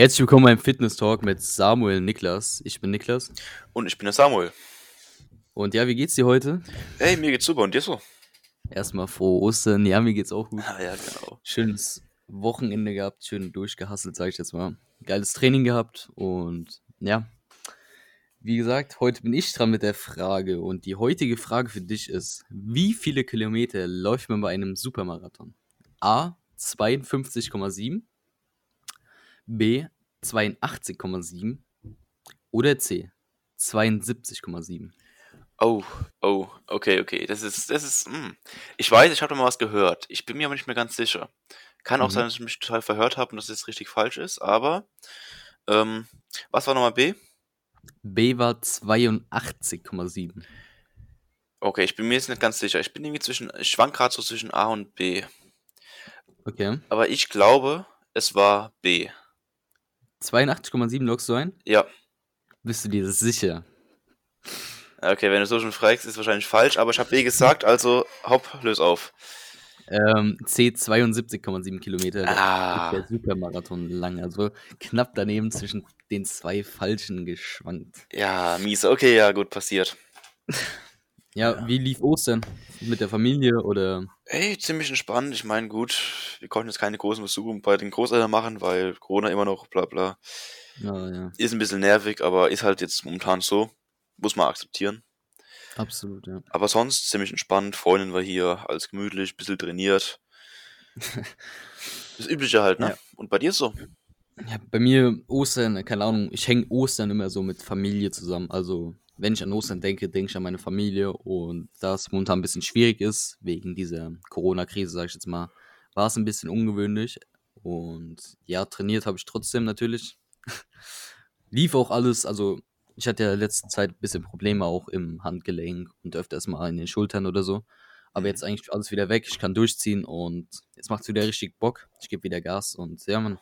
Herzlich willkommen beim Fitness Talk mit Samuel Niklas. Ich bin Niklas. Und ich bin der Samuel. Und ja, wie geht's dir heute? Hey, mir geht's super. Und dir so? Erstmal frohe Ostern. Ja, mir geht's auch gut. Ah, ja, genau. Schönes Wochenende gehabt, schön durchgehasselt, sag ich jetzt mal. Geiles Training gehabt und ja. Wie gesagt, heute bin ich dran mit der Frage und die heutige Frage für dich ist, wie viele Kilometer läuft man bei einem Supermarathon? A 52,7, B 82,7 oder C 72,7. Oh, oh, okay, okay. Das ist, das ist, hm. Ich weiß, ich habe mal was gehört. Ich bin mir aber nicht mehr ganz sicher. Kann auch Mhm. sein, dass ich mich total verhört habe und dass das richtig falsch ist, aber, ähm, was war nochmal B? B war 82,7. Okay, ich bin mir jetzt nicht ganz sicher. Ich bin irgendwie zwischen, ich schwank gerade so zwischen A und B. Okay. Aber ich glaube, es war B. 82,7 loggst du ein? Ja. Bist du dir sicher? Okay, wenn du so schon fragst, ist wahrscheinlich falsch, aber ich habe B gesagt, also hopp, löse auf. Ähm, C 72,7 Kilometer. Ah. der Supermarathon lang. Also knapp daneben zwischen den zwei falschen geschwankt. Ja, mies. Okay, ja, gut, passiert. Ja, Ja. wie lief Ostern? Mit der Familie oder? Ey, ziemlich entspannt. Ich meine, gut, wir konnten jetzt keine großen Besuche bei den Großeltern machen, weil Corona immer noch bla bla. Ja, ja, Ist ein bisschen nervig, aber ist halt jetzt momentan so. Muss man akzeptieren. absolut, ja. Aber sonst ziemlich entspannt. Freundin war hier, alles gemütlich, bisschen trainiert. Das Übliche halt, ne? Ja. Und bei dir so? Ja, bei mir Ostern, keine Ahnung, ich hänge Ostern immer so mit Familie zusammen. Also, wenn ich an Ostern denke, denke ich an meine Familie und da es momentan ein bisschen schwierig ist, wegen dieser Corona-Krise, sage ich jetzt mal, war es ein bisschen ungewöhnlich. Und ja, trainiert habe ich trotzdem natürlich. Lief auch alles, also ich hatte ja in letzter Zeit ein bisschen Probleme auch im Handgelenk und öfters mal in den Schultern oder so. Aber Mhm. jetzt eigentlich alles wieder weg, ich kann durchziehen und jetzt macht es wieder richtig Bock. Ich gebe wieder Gas und ja, man.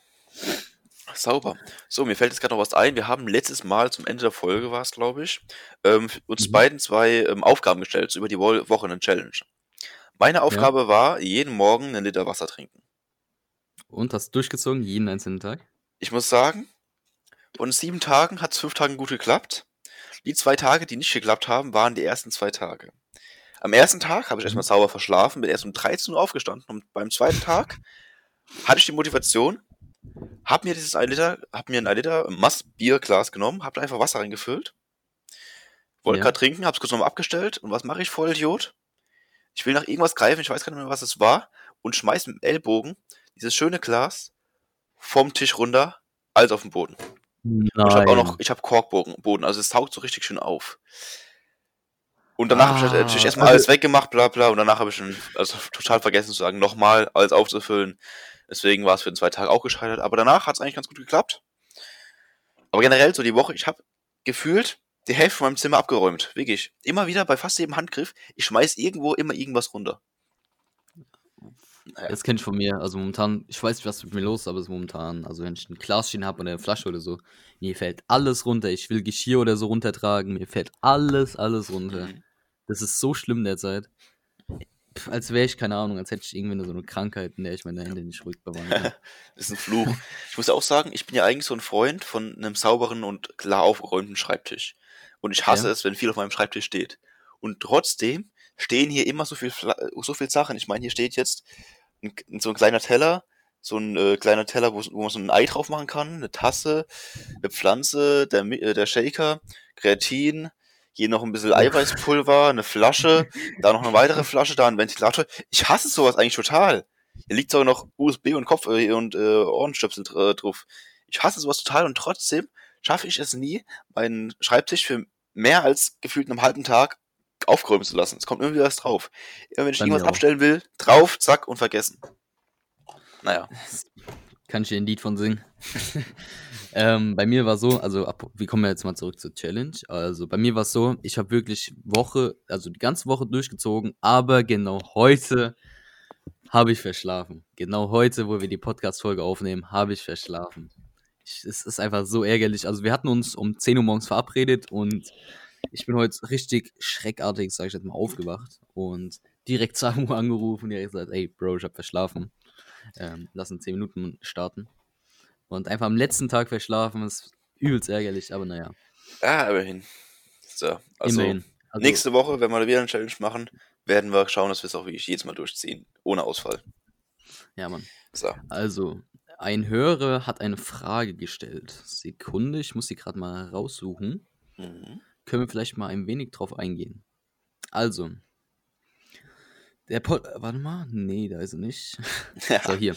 Sauber. So, mir fällt jetzt gerade noch was ein. Wir haben letztes Mal zum Ende der Folge, war es, glaube ich, ähm, uns Mhm. beiden zwei ähm, Aufgaben gestellt, so über die Wo Woche eine Challenge. Meine Aufgabe war, jeden Morgen einen Liter Wasser trinken. Und hast du durchgezogen, jeden einzelnen Tag? Ich muss sagen, von sieben Tagen hat es fünf Tagen gut geklappt. Die zwei Tage, die nicht geklappt haben, waren die ersten zwei Tage. Am ersten Tag habe ich erstmal sauber verschlafen, bin erst um 13 Uhr aufgestanden und beim zweiten Tag hatte ich die Motivation, hab mir dieses 1 Liter, hab mir ein 1 Liter Mass-Bierglas genommen, hab da einfach Wasser reingefüllt, wollte Ja. gerade trinken, hab's kurz nochmal abgestellt und was mache ich, Vollidiot? Ich will nach irgendwas greifen, ich weiß gar nicht mehr, was es war und schmeiß mit dem Ellbogen dieses schöne Glas vom Tisch runter, als auf den Boden. Und ich habe auch noch, ich habe Korkboden, Boden, also es taugt so richtig schön auf. Und danach habe ich Ah, halt natürlich erstmal also- alles weggemacht, bla bla, und danach habe ich schon also total vergessen zu sagen, nochmal alles aufzufüllen. Deswegen war es für den zwei Tage auch gescheitert. Aber danach hat es eigentlich ganz gut geklappt. Aber generell so die Woche, ich habe gefühlt die Hälfte von meinem Zimmer abgeräumt. Wirklich. Immer wieder bei fast jedem Handgriff, ich schmeiß irgendwo immer irgendwas runter. Naja. Das kenne ich von mir. Also momentan, ich weiß nicht, was mit mir los ist, aber es ist momentan, also wenn ich ein Glas stehen habe oder eine Flasche oder so, mir fällt alles runter. Ich will Geschirr oder so runtertragen, mir fällt alles, alles runter. Mhm. Das ist so schlimm derzeit. Pff, als wäre ich, keine Ahnung, als hätte ich irgendwie so eine Krankheit, in der ich meine Hände nicht ruhig bewahren kann. Das ist ein Fluch. Ich muss auch sagen, ich bin ja eigentlich so ein Freund von einem sauberen und klar aufgeräumten Schreibtisch. Und ich hasse Ja. es, wenn viel auf meinem Schreibtisch steht. Und trotzdem stehen hier immer so viel, so viel Sachen. Ich meine, hier steht jetzt ein, so ein kleiner Teller, so ein äh, kleiner Teller, wo, wo man so ein Ei drauf machen kann, eine Tasse, eine Pflanze, der, äh, der Shaker, Kreatin, hier noch ein bisschen Eiweißpulver, eine Flasche, da noch eine weitere Flasche, da ein Ventilator. Ich hasse sowas eigentlich total. Hier liegt sogar noch USB und Kopf äh, und äh, Ohrenstöpsel dr- drauf. Ich hasse sowas total und trotzdem schaffe ich es nie, meinen Schreibtisch für mehr als gefühlt einen halben Tag aufgeräumt zu lassen. Es kommt wieder was drauf. Immer wenn ich mir irgendwas auch. abstellen will, drauf, zack und vergessen. Naja. Kann ich dir ein Lied von singen? ähm, bei mir war so, also ab, wir kommen jetzt mal zurück zur Challenge. Also bei mir war es so, ich habe wirklich Woche, also die ganze Woche durchgezogen, aber genau heute habe ich verschlafen. Genau heute, wo wir die Podcast-Folge aufnehmen, habe ich verschlafen. Ich, es ist einfach so ärgerlich. Also wir hatten uns um 10 Uhr morgens verabredet und ich bin heute richtig schreckartig, sag ich jetzt mal, aufgewacht und direkt Samu angerufen direkt gesagt, ey Bro, ich habe verschlafen. Ähm, lass in 10 Minuten starten. Und einfach am letzten Tag verschlafen ist übelst ärgerlich, aber naja. Ja, immerhin. So, also, Immerhin. Also, nächste Woche, wenn wir wieder eine Challenge machen, werden wir schauen, dass wir es auch wirklich jedes Mal durchziehen. Ohne Ausfall. Ja, Mann. So. Also, ein Hörer hat eine Frage gestellt. Sekunde, ich muss sie gerade mal raussuchen. Mhm. Können wir vielleicht mal ein wenig drauf eingehen. Also, der Pod. Warte mal. Nee, da ist er nicht. So, hier.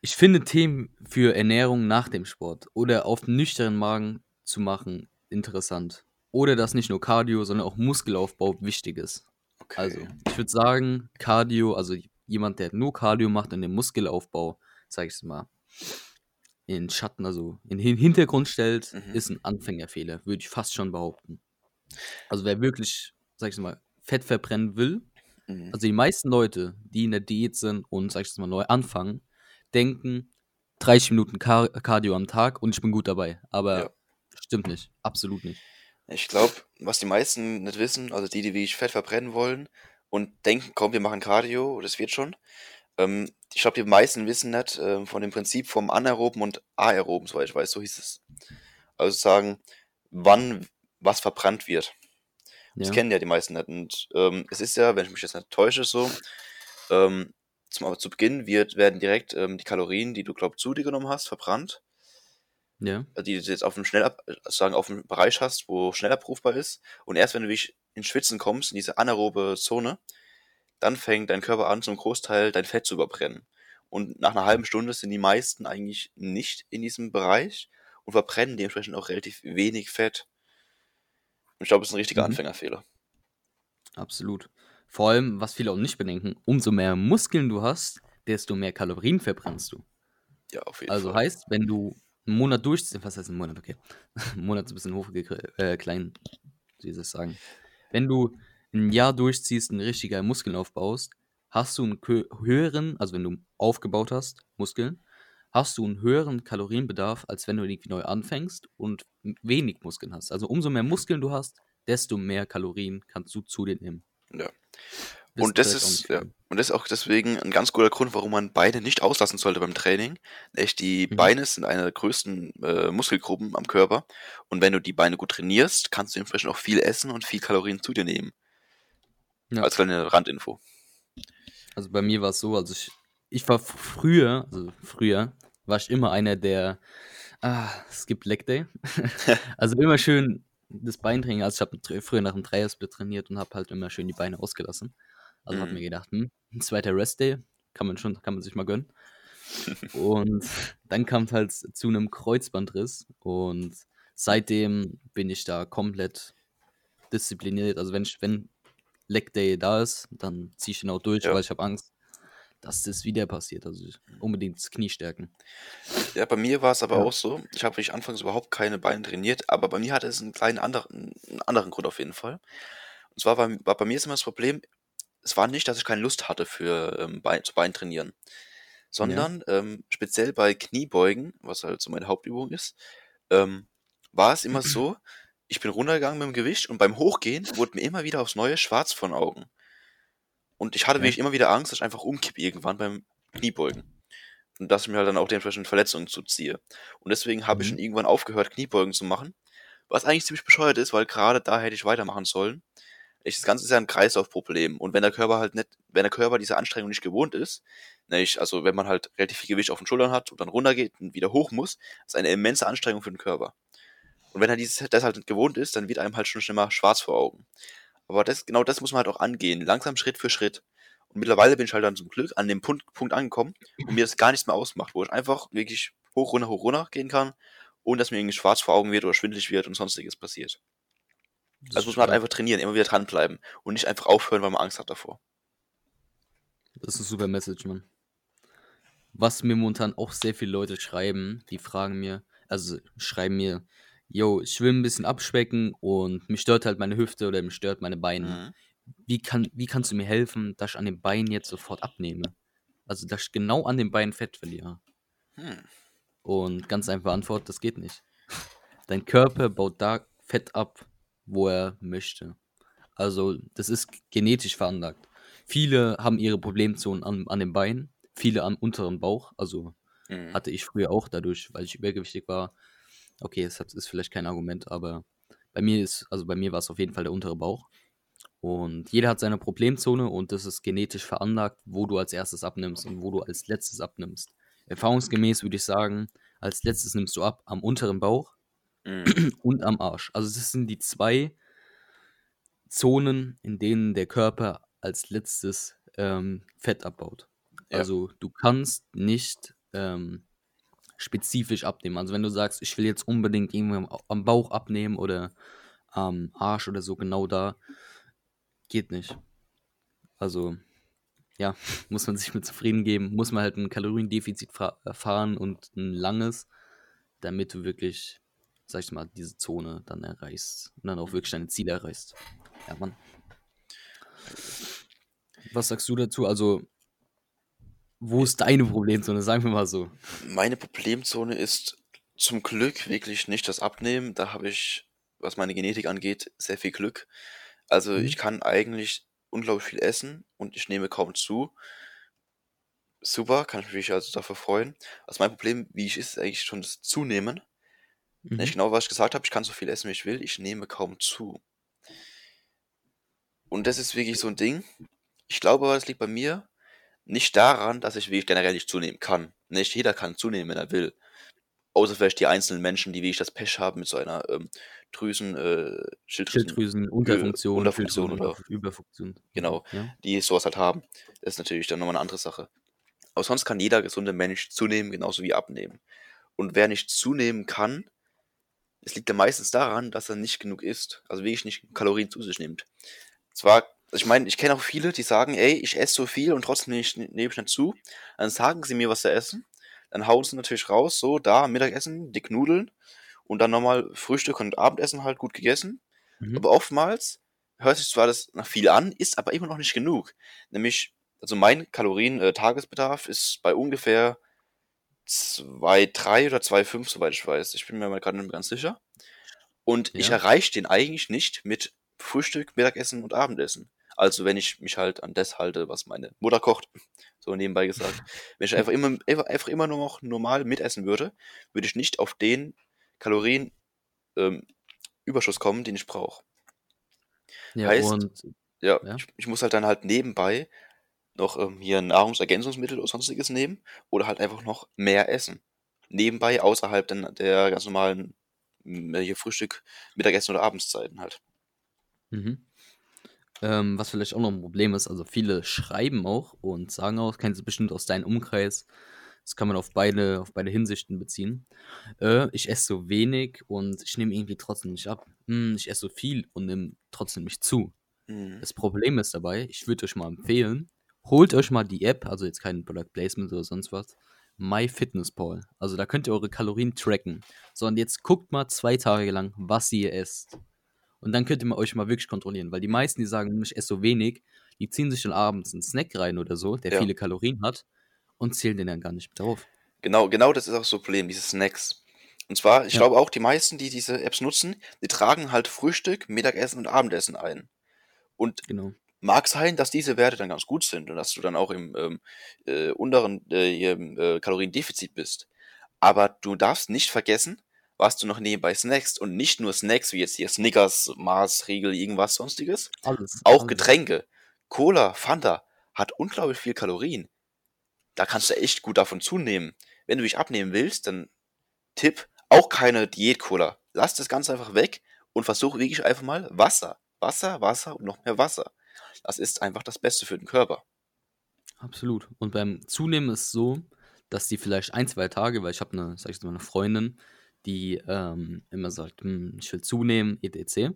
Ich finde Themen für Ernährung nach dem Sport oder auf nüchternen Magen zu machen interessant. Oder dass nicht nur Cardio, sondern auch Muskelaufbau wichtig ist. Okay. Also, ich würde sagen, Cardio, also jemand, der nur Cardio macht und den Muskelaufbau, sag ich mal, in Schatten, also in den Hintergrund stellt, Mhm. ist ein Anfängerfehler, würde ich fast schon behaupten. Also, wer wirklich, sag ich mal, Fett verbrennen will, Mhm. also die meisten Leute, die in der Diät sind und, sag ich mal, neu anfangen, denken 30 Minuten Car Cardio am Tag und ich bin gut dabei. Aber Ja. stimmt nicht. Absolut nicht. Ich glaube, was die meisten nicht wissen, also die, die wie ich Fett verbrennen wollen und denken, komm, wir machen Cardio, das wird schon. Ähm, ich glaube, die meisten wissen nicht ähm, von dem Prinzip vom anaeroben und aeroben, soweit ich weiß, so hieß es. Also sagen, wann was verbrannt wird. Das Ja. kennen ja die meisten nicht. Und ähm, es ist ja, wenn ich mich jetzt nicht täusche, so, ähm, zum, aber zu Beginn wird, werden direkt ähm, die Kalorien, die du, glaub, zu dir genommen hast, verbrannt. Ja. äh, die du jetzt auf dem Schnellab sagen, auf dem Bereich hast, wo schnell abrufbar ist. Und erst wenn du wirklich ins Schwitzen kommst, in diese anaerobe Zone, dann fängt dein Körper an, zum Großteil dein Fett zu überbrennen. Und nach einer halben Stunde sind die meisten eigentlich nicht in diesem Bereich und verbrennen dementsprechend auch relativ wenig Fett. Und ich glaube, das ist ein richtiger Mhm. Anfängerfehler. Absolut. Vor allem, was viele auch nicht bedenken, umso mehr Muskeln du hast, desto mehr Kalorien verbrennst du. Ja, auf jeden Also Fall. heißt, wenn du einen Monat durchziehst, was heißt ein Monat, okay. ein Monat ist ein bisschen hoch, äh, klein, wie soll ich sagen. Wenn du ein Jahr durchziehst, einen richtig geilen Muskeln aufbaust, hast du einen höheren, also wenn du aufgebaut hast, Muskeln, hast du einen höheren Kalorienbedarf, als wenn du irgendwie neu anfängst und wenig Muskeln hast. Also umso mehr Muskeln du hast, desto mehr Kalorien kannst du zu dir nehmen. Ja. Und das ist, ja, und das ist auch deswegen ein ganz guter Grund, warum man Beine nicht auslassen sollte beim Training. Echt, die Mhm. Beine sind eine der größten äh, Muskelgruppen am Körper. Und wenn du die Beine gut trainierst, kannst du entsprechend auch viel essen und viel Kalorien zu dir nehmen. Ja. Als kleine Randinfo. Also bei mir war es so, also ich, ich war früher, also früher, war ich immer einer, der, ah, es gibt Leg Day. also immer schön das Beintraining, also ich habe früher nach dem Dreiersplit trainiert und habe halt immer schön die Beine ausgelassen. Also habe Mhm. mir gedacht, hm, ein zweiter Rest Day, kann man schon, kann man sich mal gönnen. und dann kam es halt zu einem Kreuzbandriss und seitdem bin ich da komplett diszipliniert. Also wenn ich, wenn Leg Day da ist, dann ziehe ich ihn auch durch, Ja. weil ich habe Angst, dass das wieder passiert. Also ich, unbedingt das Knie stärken. Ja, bei mir war es aber Ja. auch so. Ich habe wirklich anfangs überhaupt keine Beine trainiert, aber bei mir hatte es einen kleinen anderen, einen anderen Grund auf jeden Fall. Und zwar war, war bei mir ist immer das Problem, es war nicht, dass ich keine Lust hatte für ähm, Bein, zu Bein trainieren, sondern ähm, speziell bei Kniebeugen, was halt so meine Hauptübung ist, ähm, war es immer so, ich bin runtergegangen mit dem Gewicht und beim Hochgehen wurde mir immer wieder aufs Neue schwarz von Augen. Und ich hatte Ja. wirklich immer wieder Angst, dass ich einfach umkippe irgendwann beim Kniebeugen. Und dass ich mir halt dann auch dementsprechend Verletzungen zuziehe. Und deswegen habe ich Mhm. dann irgendwann aufgehört, Kniebeugen zu machen. Was eigentlich ziemlich bescheuert ist, weil gerade da hätte ich weitermachen sollen. Ich, das Ganze ist ja ein Kreislaufproblem. Und wenn der Körper halt nicht, wenn der Körper diese Anstrengung nicht gewohnt ist, nämlich, also wenn man halt relativ viel Gewicht auf den Schultern hat und dann runtergeht und wieder hoch muss, ist eine immense Anstrengung für den Körper. Und wenn er dieses, das halt nicht gewohnt ist, dann wird einem halt schon schlimmer schwarz vor Augen. Aber das, genau das muss man halt auch angehen. Langsam Schritt für Schritt. Und mittlerweile bin ich halt dann zum Glück an dem Punkt, Punkt angekommen, wo mir das gar nichts mehr ausmacht, wo ich einfach wirklich hoch, runter, hoch, runter gehen kann, ohne dass mir irgendwie schwarz vor Augen wird oder schwindelig wird und sonstiges passiert. Das Also muss man halt einfach trainieren, immer wieder dranbleiben und nicht einfach aufhören, weil man Angst hat davor. Das ist eine super Message, Mann. Was mir momentan auch sehr viele Leute schreiben, die fragen mir, also schreiben mir, yo, ich will ein bisschen abspecken und mich stört halt meine Hüfte oder mich stört meine Beine. Mhm. Wie, kann, wie kannst du mir helfen, dass ich an den Beinen jetzt sofort abnehme? Also, dass ich genau an den Beinen Fett verliere. Hm. Und ganz einfach Antwort, das geht nicht. Dein Körper baut da Fett ab, wo er möchte. Also, das ist genetisch veranlagt. Viele haben ihre Problemzonen an, an den Beinen, viele am unteren Bauch, also Mhm. Hatte ich früher auch dadurch, weil ich übergewichtig war. Okay, hat, ist vielleicht kein Argument, aber bei mir ist, also bei mir war es auf jeden Fall der untere Bauch. Und jeder hat seine Problemzone und das ist genetisch veranlagt, wo du als erstes abnimmst und wo du als letztes abnimmst. Erfahrungsgemäß würde ich sagen, als letztes nimmst du ab am unteren Bauch Mhm. und am Arsch. Also das sind die zwei Zonen, in denen der Körper als letztes ähm, Fett abbaut. Ja. Also du kannst nicht ähm, spezifisch abnehmen. Also wenn du sagst, ich will jetzt unbedingt irgendwie am, Bauch abnehmen oder am Arsch oder so, genau da, geht nicht. Also ja, muss man sich mit zufrieden geben, muss man halt ein Kaloriendefizit fa- fahren und ein langes, damit du wirklich, sag ich mal, diese Zone dann erreichst und dann auch wirklich deine Ziele erreichst. Ja, Mann. Was sagst du dazu? Also, wo ist deine Problemzone? Sagen wir mal so. Meine Problemzone ist zum Glück wirklich nicht das Abnehmen. Da habe ich, was meine Genetik angeht, sehr viel Glück. Also Mhm. ich kann eigentlich unglaublich viel essen und ich nehme kaum zu. Super, kann ich mich also dafür freuen. Also mein Problem, wie ich ist, ist eigentlich schon das Zunehmen. Nicht Mhm. genau, was ich gesagt habe, ich kann so viel essen, wie ich will, ich nehme kaum zu. Und das ist wirklich so ein Ding. Ich glaube aber, das liegt bei mir nicht daran, dass ich wirklich generell nicht zunehmen kann. Nicht jeder kann zunehmen, wenn er will. Außer vielleicht die einzelnen Menschen, die wirklich das Pech haben mit so einer ähm, Drüsen, äh, Schilddrüsen, Schilddrüsen, Unterfunktion, Unterfunktion Schilddrüsen, oder Überfunktion. Genau. Ja. die sowas halt haben. Das ist natürlich dann nochmal eine andere Sache. Aber sonst kann jeder gesunde Mensch zunehmen, genauso wie abnehmen. Und wer nicht zunehmen kann, es liegt ja meistens daran, dass er nicht genug isst. Also wirklich nicht Kalorien zu sich nimmt. Zwar, ich meine, ich kenne auch viele, die sagen, ey, ich esse so viel und trotzdem nehme ich, nehme ich nicht zu. Dann sagen sie mir, was sie essen. Dann hauen sie natürlich raus, so, da, Mittagessen, dick Nudeln und dann nochmal Frühstück und Abendessen halt gut gegessen. Mhm. Aber oftmals hört sich zwar das nach viel an, ist aber immer noch nicht genug. Nämlich, also mein Kalorien-Tagesbedarf ist bei ungefähr 2,3 oder 2,5, soweit ich weiß. Ich bin mir mal gerade nicht mehr ganz sicher. Und ich Ja. erreiche den eigentlich nicht mit Frühstück, Mittagessen und Abendessen. Also wenn ich mich halt an das halte, was meine Mutter kocht, so nebenbei gesagt. Wenn ich einfach immer, einfach immer nur noch normal mitessen würde, würde ich nicht auf den Kalorien ähm, Überschuss kommen, den ich brauche. Ja, Heißt- und Ja, Ja. Ich, ich muss halt dann halt nebenbei noch ähm, hier Nahrungsergänzungsmittel oder sonstiges nehmen oder halt einfach noch mehr essen. Nebenbei außerhalb dann der ganz normalen hier Frühstück, Mittagessen oder Abendszeiten halt. Mhm. Ähm, was vielleicht auch noch ein Problem ist, also viele schreiben auch und sagen auch, kennst du bestimmt aus deinem Umkreis, das kann man auf beide, auf beide Hinsichten beziehen. Äh, ich esse so wenig und ich nehme irgendwie trotzdem nicht ab. Hm, ich esse so viel und nehme trotzdem nicht zu. Mhm. Das Problem ist dabei, ich würde euch mal empfehlen, holt euch mal die App, also jetzt kein Product Placement oder sonst was, MyFitnessPal. Also da könnt ihr eure Kalorien tracken. So, und jetzt guckt mal zwei Tage lang, was ihr esst. Und dann könnt ihr euch mal wirklich kontrollieren, weil die meisten, die sagen, "Hm, ich esse so wenig, die ziehen sich dann abends einen Snack rein oder so, der Ja. viele Kalorien hat und zählen den dann gar nicht mit drauf. Genau, genau das ist auch so ein Problem, diese Snacks. Und zwar, ich Ja. glaube auch, die meisten, die diese Apps nutzen, die tragen halt Frühstück, Mittagessen und Abendessen ein. Und Genau. mag sein, dass diese Werte dann ganz gut sind und dass du dann auch im ähm, äh, unteren äh, im, äh, Kaloriendefizit bist. Aber du darfst nicht vergessen, was du noch nebenbei snackst und nicht nur Snacks wie jetzt hier Snickers, Mars, Riegel, irgendwas sonstiges. Alles. Auch alles. Getränke. Cola, Fanta hat unglaublich viel Kalorien. Da kannst du echt gut davon zunehmen. Wenn du dich abnehmen willst, dann Tipp, auch keine Diät-Cola. Lass das Ganze einfach weg und versuch wirklich einfach mal Wasser. Wasser, Wasser und noch mehr Wasser. Das ist einfach das Beste für den Körper. Absolut. Und beim Zunehmen ist es so, dass die vielleicht ein, zwei Tage, weil ich habe eine, sag ich mal, eine Freundin, die ähm, immer sagt, ich will zunehmen, etc.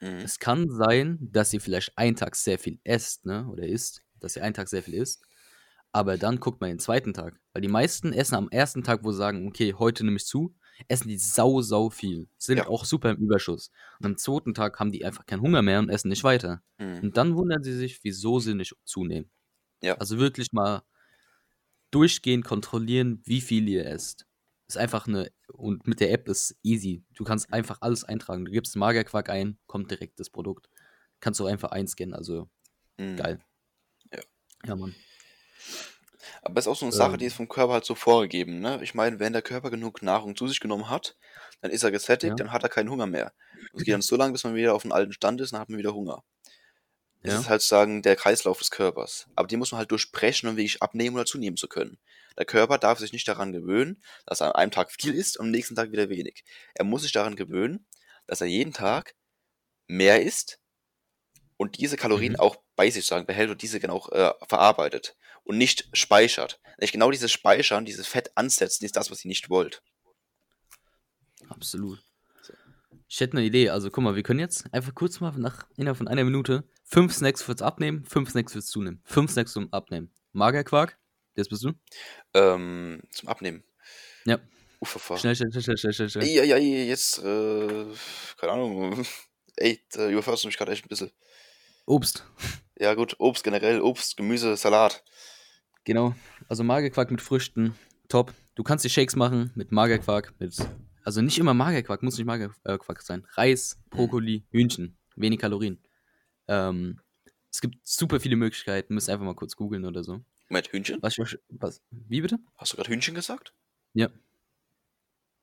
Mhm. Es kann sein, dass sie vielleicht einen Tag sehr viel esst, ne, oder isst, dass sie einen Tag sehr viel isst, aber dann guckt man den zweiten Tag, weil die meisten essen am ersten Tag, wo sie sagen, okay, heute nehme ich zu, essen die sau, sau viel, sind Ja. auch super im Überschuss. Und am zweiten Tag haben die einfach keinen Hunger mehr und essen nicht weiter. Mhm. Und dann wundern sie sich, wieso sie nicht zunehmen. Ja. Also wirklich mal durchgehend kontrollieren, wie viel ihr esst. Ist einfach eine, und mit der App ist easy. Du kannst einfach alles eintragen. Du gibst Magerquark ein, kommt direkt das Produkt. Kannst du einfach einscannen, also Mhm. geil. Ja. Ja, Mann. Aber es ist auch so eine Sache, die Ähm. ist vom Körper halt so vorgegeben, ne? Ich meine, wenn der Körper genug Nahrung zu sich genommen hat, dann ist er gesättigt, Ja. dann hat er keinen Hunger mehr. Es geht dann so lange, bis man wieder auf den alten Stand ist, dann hat man wieder Hunger. Das Ja. ist halt sozusagen der Kreislauf des Körpers. Aber den muss man halt durchbrechen, um wirklich abnehmen oder zunehmen zu können. Der Körper darf sich nicht daran gewöhnen, dass er an einem Tag viel isst und am nächsten Tag wieder wenig. Er muss sich daran gewöhnen, dass er jeden Tag mehr isst und diese Kalorien Mhm. auch bei sich sagen behält und diese genau äh, verarbeitet und nicht speichert. Nicht genau dieses Speichern, dieses Fett ansetzen, ist das, was ihr nicht wollt. Absolut. Ich hätte eine Idee. Also, guck mal, wir können jetzt einfach kurz mal nach innerhalb von einer Minute fünf Snacks fürs Abnehmen, fünf Snacks fürs Zunehmen. Fünf Snacks zum Abnehmen. Magerquark, das bist du? Ähm, zum Abnehmen. Ja. Uff, Schnell, schnell, schnell, schnell, schnell, schnell. Ja, ja, jetzt, äh, keine Ahnung. Ey, da überfährst du mich gerade echt ein bisschen. Obst. Ja, gut, Obst generell, Obst, Gemüse, Salat. Genau. Also Magerquark mit Früchten, top. Du kannst die Shakes machen mit Magerquark, mit. Also nicht immer Magerquark, muss nicht Magerquark sein. Reis, Brokkoli, Hühnchen. Wenig Kalorien. Ähm, es gibt super viele Möglichkeiten. Müsst einfach mal kurz googeln oder so. Mit Hühnchen? Was, was? Wie bitte? Hast du gerade Hühnchen gesagt? Ja.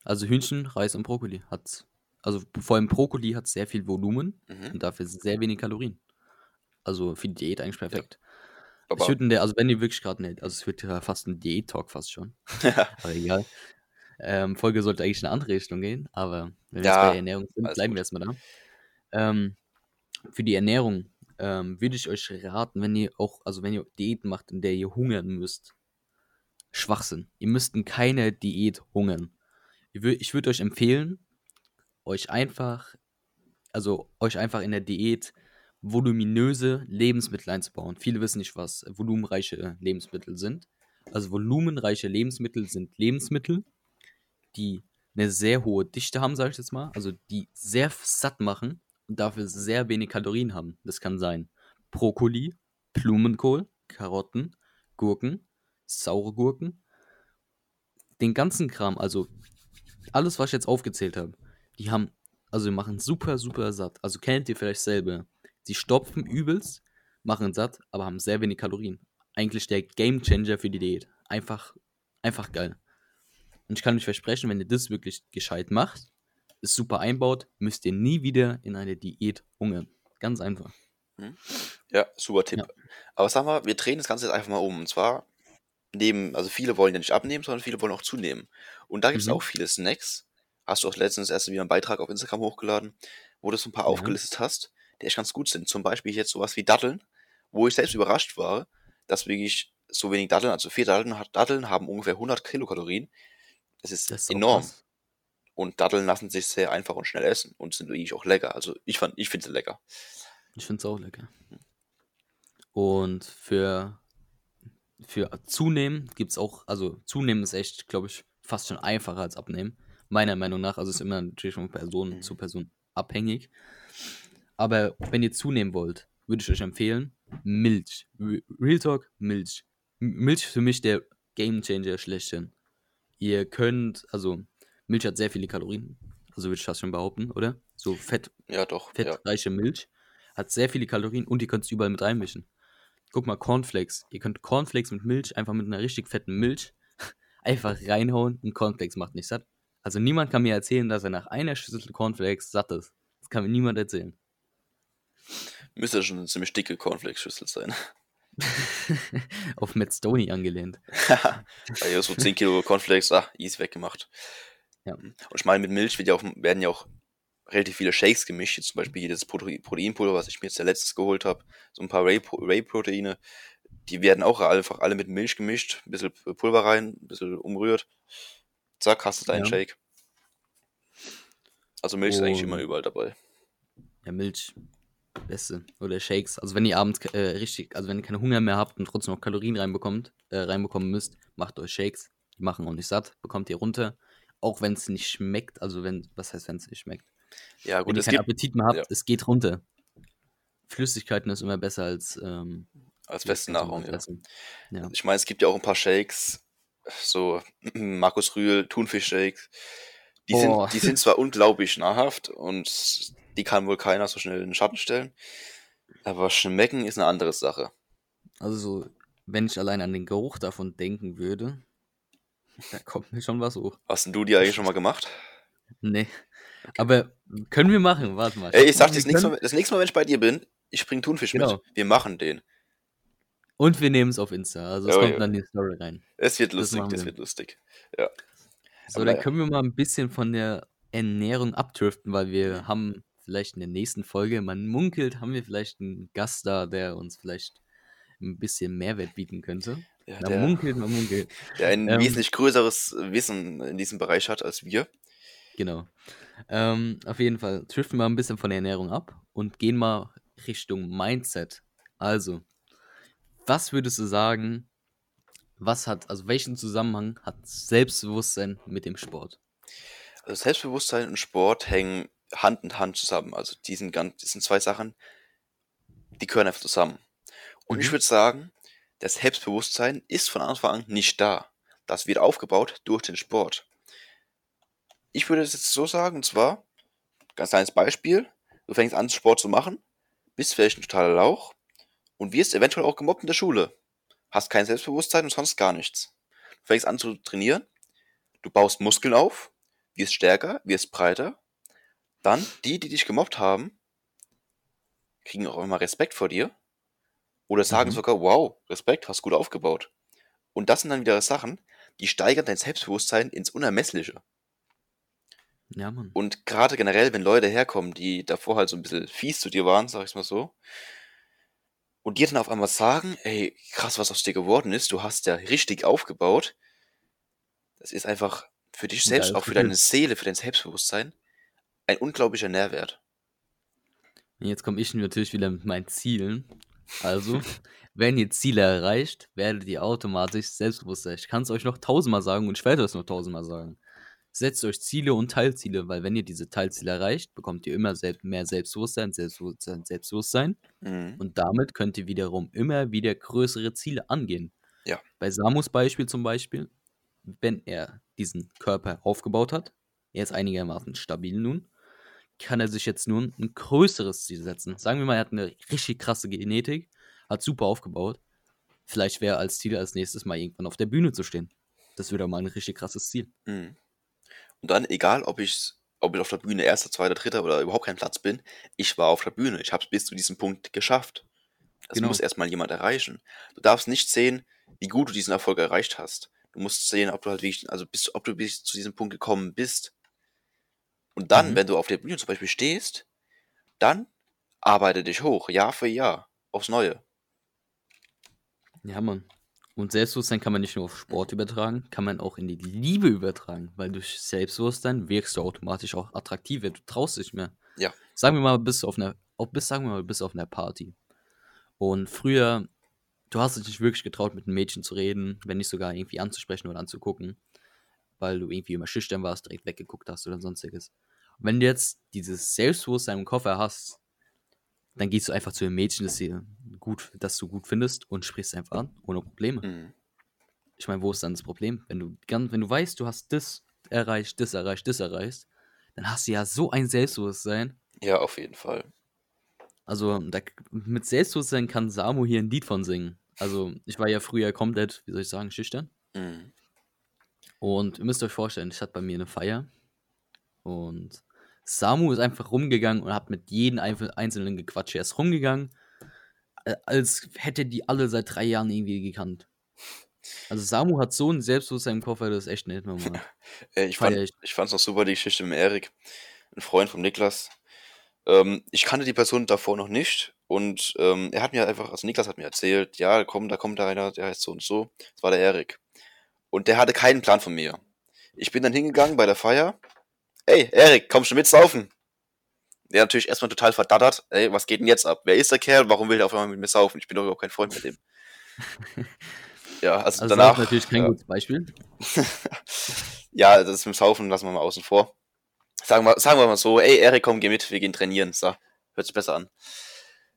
Also Hühnchen, Reis und Brokkoli hat. Also vor allem Brokkoli hat sehr viel Volumen Mhm. und dafür sehr wenig Kalorien. Also für die Diät eigentlich perfekt. Aber Ich würde der, also wenn ihr wirklich gerade nicht, also es wird ja fast ein Diät-Talk fast schon. aber egal. Ähm, Folge sollte eigentlich in eine andere Richtung gehen, aber wenn wir Ja, jetzt bei Ernährung sind, bleiben gut. wir erstmal da. Ähm, für die Ernährung ähm, würde ich euch raten, wenn ihr auch, also wenn ihr Diäten macht, in der ihr hungern müsst. Schwachsinn. Ihr müsst in keiner Diät hungern. Ich, wür- ich würde euch empfehlen, euch einfach, also euch einfach in der Diät voluminöse Lebensmittel einzubauen. Viele wissen nicht, was volumenreiche Lebensmittel sind. Also volumenreiche Lebensmittel sind Lebensmittel, die eine sehr hohe Dichte haben, sage ich jetzt mal. Also die sehr satt machen und dafür sehr wenig Kalorien haben. Das kann sein Brokkoli, Blumenkohl, Karotten, Gurken, saure Gurken. Den ganzen Kram, also alles, was ich jetzt aufgezählt habe, die haben, also die machen super, super satt. Also kennt ihr vielleicht selber. Sie stopfen übelst, machen satt, aber haben sehr wenig Kalorien. Eigentlich der Game Changer für die Diät. Einfach, einfach geil. Und ich kann euch versprechen, wenn ihr das wirklich gescheit macht, es super einbaut, müsst ihr nie wieder in eine Diät hungern. Ganz einfach. Ja, super Tipp. Ja. Aber sag mal, wir drehen das Ganze jetzt einfach mal um. Und zwar, neben, also viele wollen ja nicht abnehmen, sondern viele wollen auch zunehmen. Und da gibt es Mhm. auch viele Snacks. Hast du auch letztens erst wieder einen Beitrag auf Instagram hochgeladen, wo du so ein paar Ja. aufgelistet hast, die echt ganz gut sind. Zum Beispiel jetzt sowas wie Datteln, wo ich selbst überrascht war, dass wirklich so wenig Datteln, also vier Datteln, Datteln haben ungefähr 100 Kilokalorien. Das ist, Das ist enorm. krass. Und Datteln lassen sich sehr einfach und schnell essen und sind wirklich auch lecker. Also ich fand, ich finde sie lecker. Ich finde es auch lecker. Und für, für Zunehmen gibt es auch, also Zunehmen ist echt, glaube ich, fast schon einfacher als Abnehmen. Meiner Meinung nach. Also ist immer natürlich von Person Mhm. zu Person abhängig. Aber wenn ihr zunehmen wollt, würde ich euch empfehlen, Milch. Re- Real Talk, Milch. Milch ist für mich der Game Changer schlechthin. Ihr könnt, also Milch hat sehr viele Kalorien. Also würde ich das schon behaupten, oder? So Fett, Ja, doch. Ja. fettreiche Milch hat sehr viele Kalorien und ihr könnt es überall mit reinmischen. Guck mal, Cornflakes. Ihr könnt Cornflakes mit Milch, einfach mit einer richtig fetten Milch, einfach reinhauen und Cornflakes macht nicht satt. Also niemand kann mir erzählen, dass er nach einer Schüssel Cornflakes satt ist. Das kann mir niemand erzählen. Müsste schon eine ziemlich dicke Cornflakes-Schüssel sein. Auf Matt Stoney angelehnt. Ja so 10 Kilo Cornflakes, ah, easy weggemacht. Ja. Und ich meine, mit Milch ja auch, werden ja auch relativ viele Shakes gemischt. Jetzt zum Beispiel jedes Prote Proteinpulver, was ich mir jetzt der letztes geholt habe. So ein paar Whey-Proteine. Die werden auch einfach alle mit Milch gemischt. Ein bisschen Pulver rein, ein bisschen umrührt. Zack, hast du deinen Ja. Shake. Also Milch ist eigentlich immer überall dabei. Ja, Milch. Beste. Oder Shakes. Also wenn ihr abends äh, richtig, also wenn ihr keinen Hunger mehr habt und trotzdem noch Kalorien reinbekommt, äh, reinbekommen müsst, macht euch Shakes. Die machen auch nicht satt, bekommt ihr runter. Auch wenn es nicht schmeckt, also wenn, was heißt, wenn es nicht schmeckt? Ja, Wenn gut, ihr es keinen gibt Appetit mehr habt, ja. es geht runter. Flüssigkeiten ist immer besser als ähm, als feste Nahrung, ja. Essen. Ja. Ich meine, es gibt ja auch ein paar Shakes, so Markus Rühl, Thunfisch-Shakes. Die, Oh. sind, die sind zwar unglaublich nahrhaft und die kann wohl keiner so schnell in den Schatten stellen, aber schmecken ist eine andere Sache. Also so wenn ich allein an den Geruch davon denken würde, da kommt mir schon was hoch. Hast denn du die eigentlich schon mal gemacht? Nee. Aber können wir machen, warte mal. Ey, ich sag dir, das nächste, Mal, das nächste Mal, wenn ich bei dir bin, ich bring Thunfisch Genau. mit. Wir machen den. Und wir nehmen es auf Insta. Also es Oh, kommt ja. dann die Story rein. Es wird Das lustig, machen das wir. wird lustig. So, Aber dann ja. können wir mal ein bisschen von der Ernährung abdriften, weil wir haben vielleicht in der nächsten Folge, man munkelt, haben wir vielleicht einen Gast da, der uns vielleicht ein bisschen Mehrwert bieten könnte. Ja, Man der, munkelt, man munkelt. der ein Ähm, wesentlich größeres Wissen in diesem Bereich hat als wir. Genau. Ähm, auf jeden Fall driften wir ein bisschen von der Ernährung ab und gehen mal Richtung Mindset. Also, was würdest du sagen, was hat, also welchen Zusammenhang hat Selbstbewusstsein mit dem Sport? Also Selbstbewusstsein und Sport hängen Hand in Hand zusammen. Also die sind ganz, das sind zwei Sachen, die gehören einfach zusammen. Und ich Mhm. würde sagen, das Selbstbewusstsein ist von Anfang an nicht da. Das wird aufgebaut durch den Sport. Ich würde es jetzt so sagen, und zwar, ganz kleines Beispiel, du fängst an, Sport zu machen, bist vielleicht ein totaler Lauch und wirst eventuell auch gemobbt in der Schule. Hast kein Selbstbewusstsein und sonst gar nichts. Du fängst an zu trainieren, du baust Muskeln auf, wirst stärker, wirst breiter. Dann, die, die dich gemobbt haben, kriegen auch immer Respekt vor dir. Oder sagen Mhm. sogar, wow, Respekt, hast gut aufgebaut. Und das sind dann wieder Sachen, die steigern dein Selbstbewusstsein ins Unermessliche. Ja, Mann. Und gerade generell, wenn Leute herkommen, die davor halt so ein bisschen fies zu dir waren, sag ich's mal so, und dir dann auf einmal sagen, ey, krass, was aus dir geworden ist, du hast ja richtig aufgebaut, das ist einfach für dich selbst, auch für deine Seele, für dein Selbstbewusstsein, ein unglaublicher Nährwert. Jetzt komme ich natürlich wieder mit meinen Zielen. Also, wenn ihr Ziele erreicht, werdet ihr automatisch selbstbewusster. Ich kann es euch noch tausendmal sagen und ich werde es noch tausendmal sagen. Setzt euch Ziele und Teilziele, weil wenn ihr diese Teilziele erreicht, bekommt ihr immer selbst, mehr Selbstbewusstsein, Selbstbewusstsein, Selbstbewusstsein. Mhm. Und damit könnt ihr wiederum immer wieder größere Ziele angehen. Ja. Bei Samus Beispiel zum Beispiel, wenn er diesen Körper aufgebaut hat, er ist einigermaßen stabil nun, kann er sich jetzt nun ein größeres Ziel setzen. Sagen wir mal, er hat eine richtig krasse Genetik, hat super aufgebaut. Vielleicht wäre als Ziel als nächstes mal irgendwann auf der Bühne zu stehen. Das wäre mal ein richtig krasses Ziel. Mhm. Und dann, egal ob ich, ob ich auf der Bühne erster, zweiter, dritter oder überhaupt kein Platz bin, ich war auf der Bühne. Ich habe es bis zu diesem Punkt geschafft. Das Genau. muss erstmal jemand erreichen. Du darfst nicht sehen, wie gut du diesen Erfolg erreicht hast. Du musst sehen, ob du halt wirklich, also bis, ob du bis zu diesem Punkt gekommen bist. Und dann, Mhm. wenn du auf der Bühne zum Beispiel stehst, dann arbeite dich hoch, Jahr für Jahr, aufs Neue. Ja, Mann. Und Selbstbewusstsein kann man nicht nur auf Sport übertragen, kann man auch in die Liebe übertragen, weil durch Selbstbewusstsein wirkst du automatisch auch attraktiver, du traust dich mehr. Ja. Sagen wir mal, bist du auf einer, auch bis, sagen wir mal, bist auf einer Party. Und früher, du hast dich nicht wirklich getraut, mit einem Mädchen zu reden, wenn nicht sogar irgendwie anzusprechen oder anzugucken, weil du irgendwie immer schüchtern warst, direkt weggeguckt hast oder sonstiges. Und wenn du jetzt dieses Selbstbewusstsein im Koffer hast, dann gehst du einfach zu dem Mädchen, das, dir gut, das du gut findest und sprichst einfach an, ohne Probleme. Mhm. Ich meine, wo ist dann das Problem? Wenn du, wenn du weißt, du hast das erreicht, das erreicht, das erreicht, dann hast du ja so ein Selbstbewusstsein. Ja, auf jeden Fall. Also da, mit Selbstbewusstsein kann Samu hier ein Lied von singen. Also ich war ja früher komplett, wie soll ich sagen, schüchtern. Mhm. Und ihr müsst euch vorstellen, ich hatte bei mir eine Feier und Samu ist einfach rumgegangen und hat mit jedem Einzel- Einzelnen gequatscht. Er ist rumgegangen, als hätte die alle seit drei Jahren irgendwie gekannt. Also Samu hat so ein Selbstbewusstsein im Koffer, das ist echt nicht normal. Äh, ich fand ich. ich fand's noch super, die Geschichte mit Erik, ein Freund von Niklas. Ähm, ich kannte die Person davor noch nicht und ähm, er hat mir einfach, also Niklas hat mir erzählt, ja, komm, da kommt da einer, der heißt so und so. Das war der Erik. Und der hatte keinen Plan von mir. Ich bin dann hingegangen bei der Feier. Ey, Erik, kommst du mit saufen? Der natürlich erstmal total verdattert. Ey, was geht denn jetzt ab? Wer ist der Kerl? Warum will der auf einmal mit mir saufen? Ich bin doch überhaupt kein Freund mit dem. ja, also, Also danach. das ist natürlich kein ja. gutes Beispiel. Ja, das ist mit dem Saufen lassen wir mal außen vor. Sagen wir, sagen wir mal so, ey, Erik, komm, geh mit, wir gehen trainieren. So, hört sich besser an.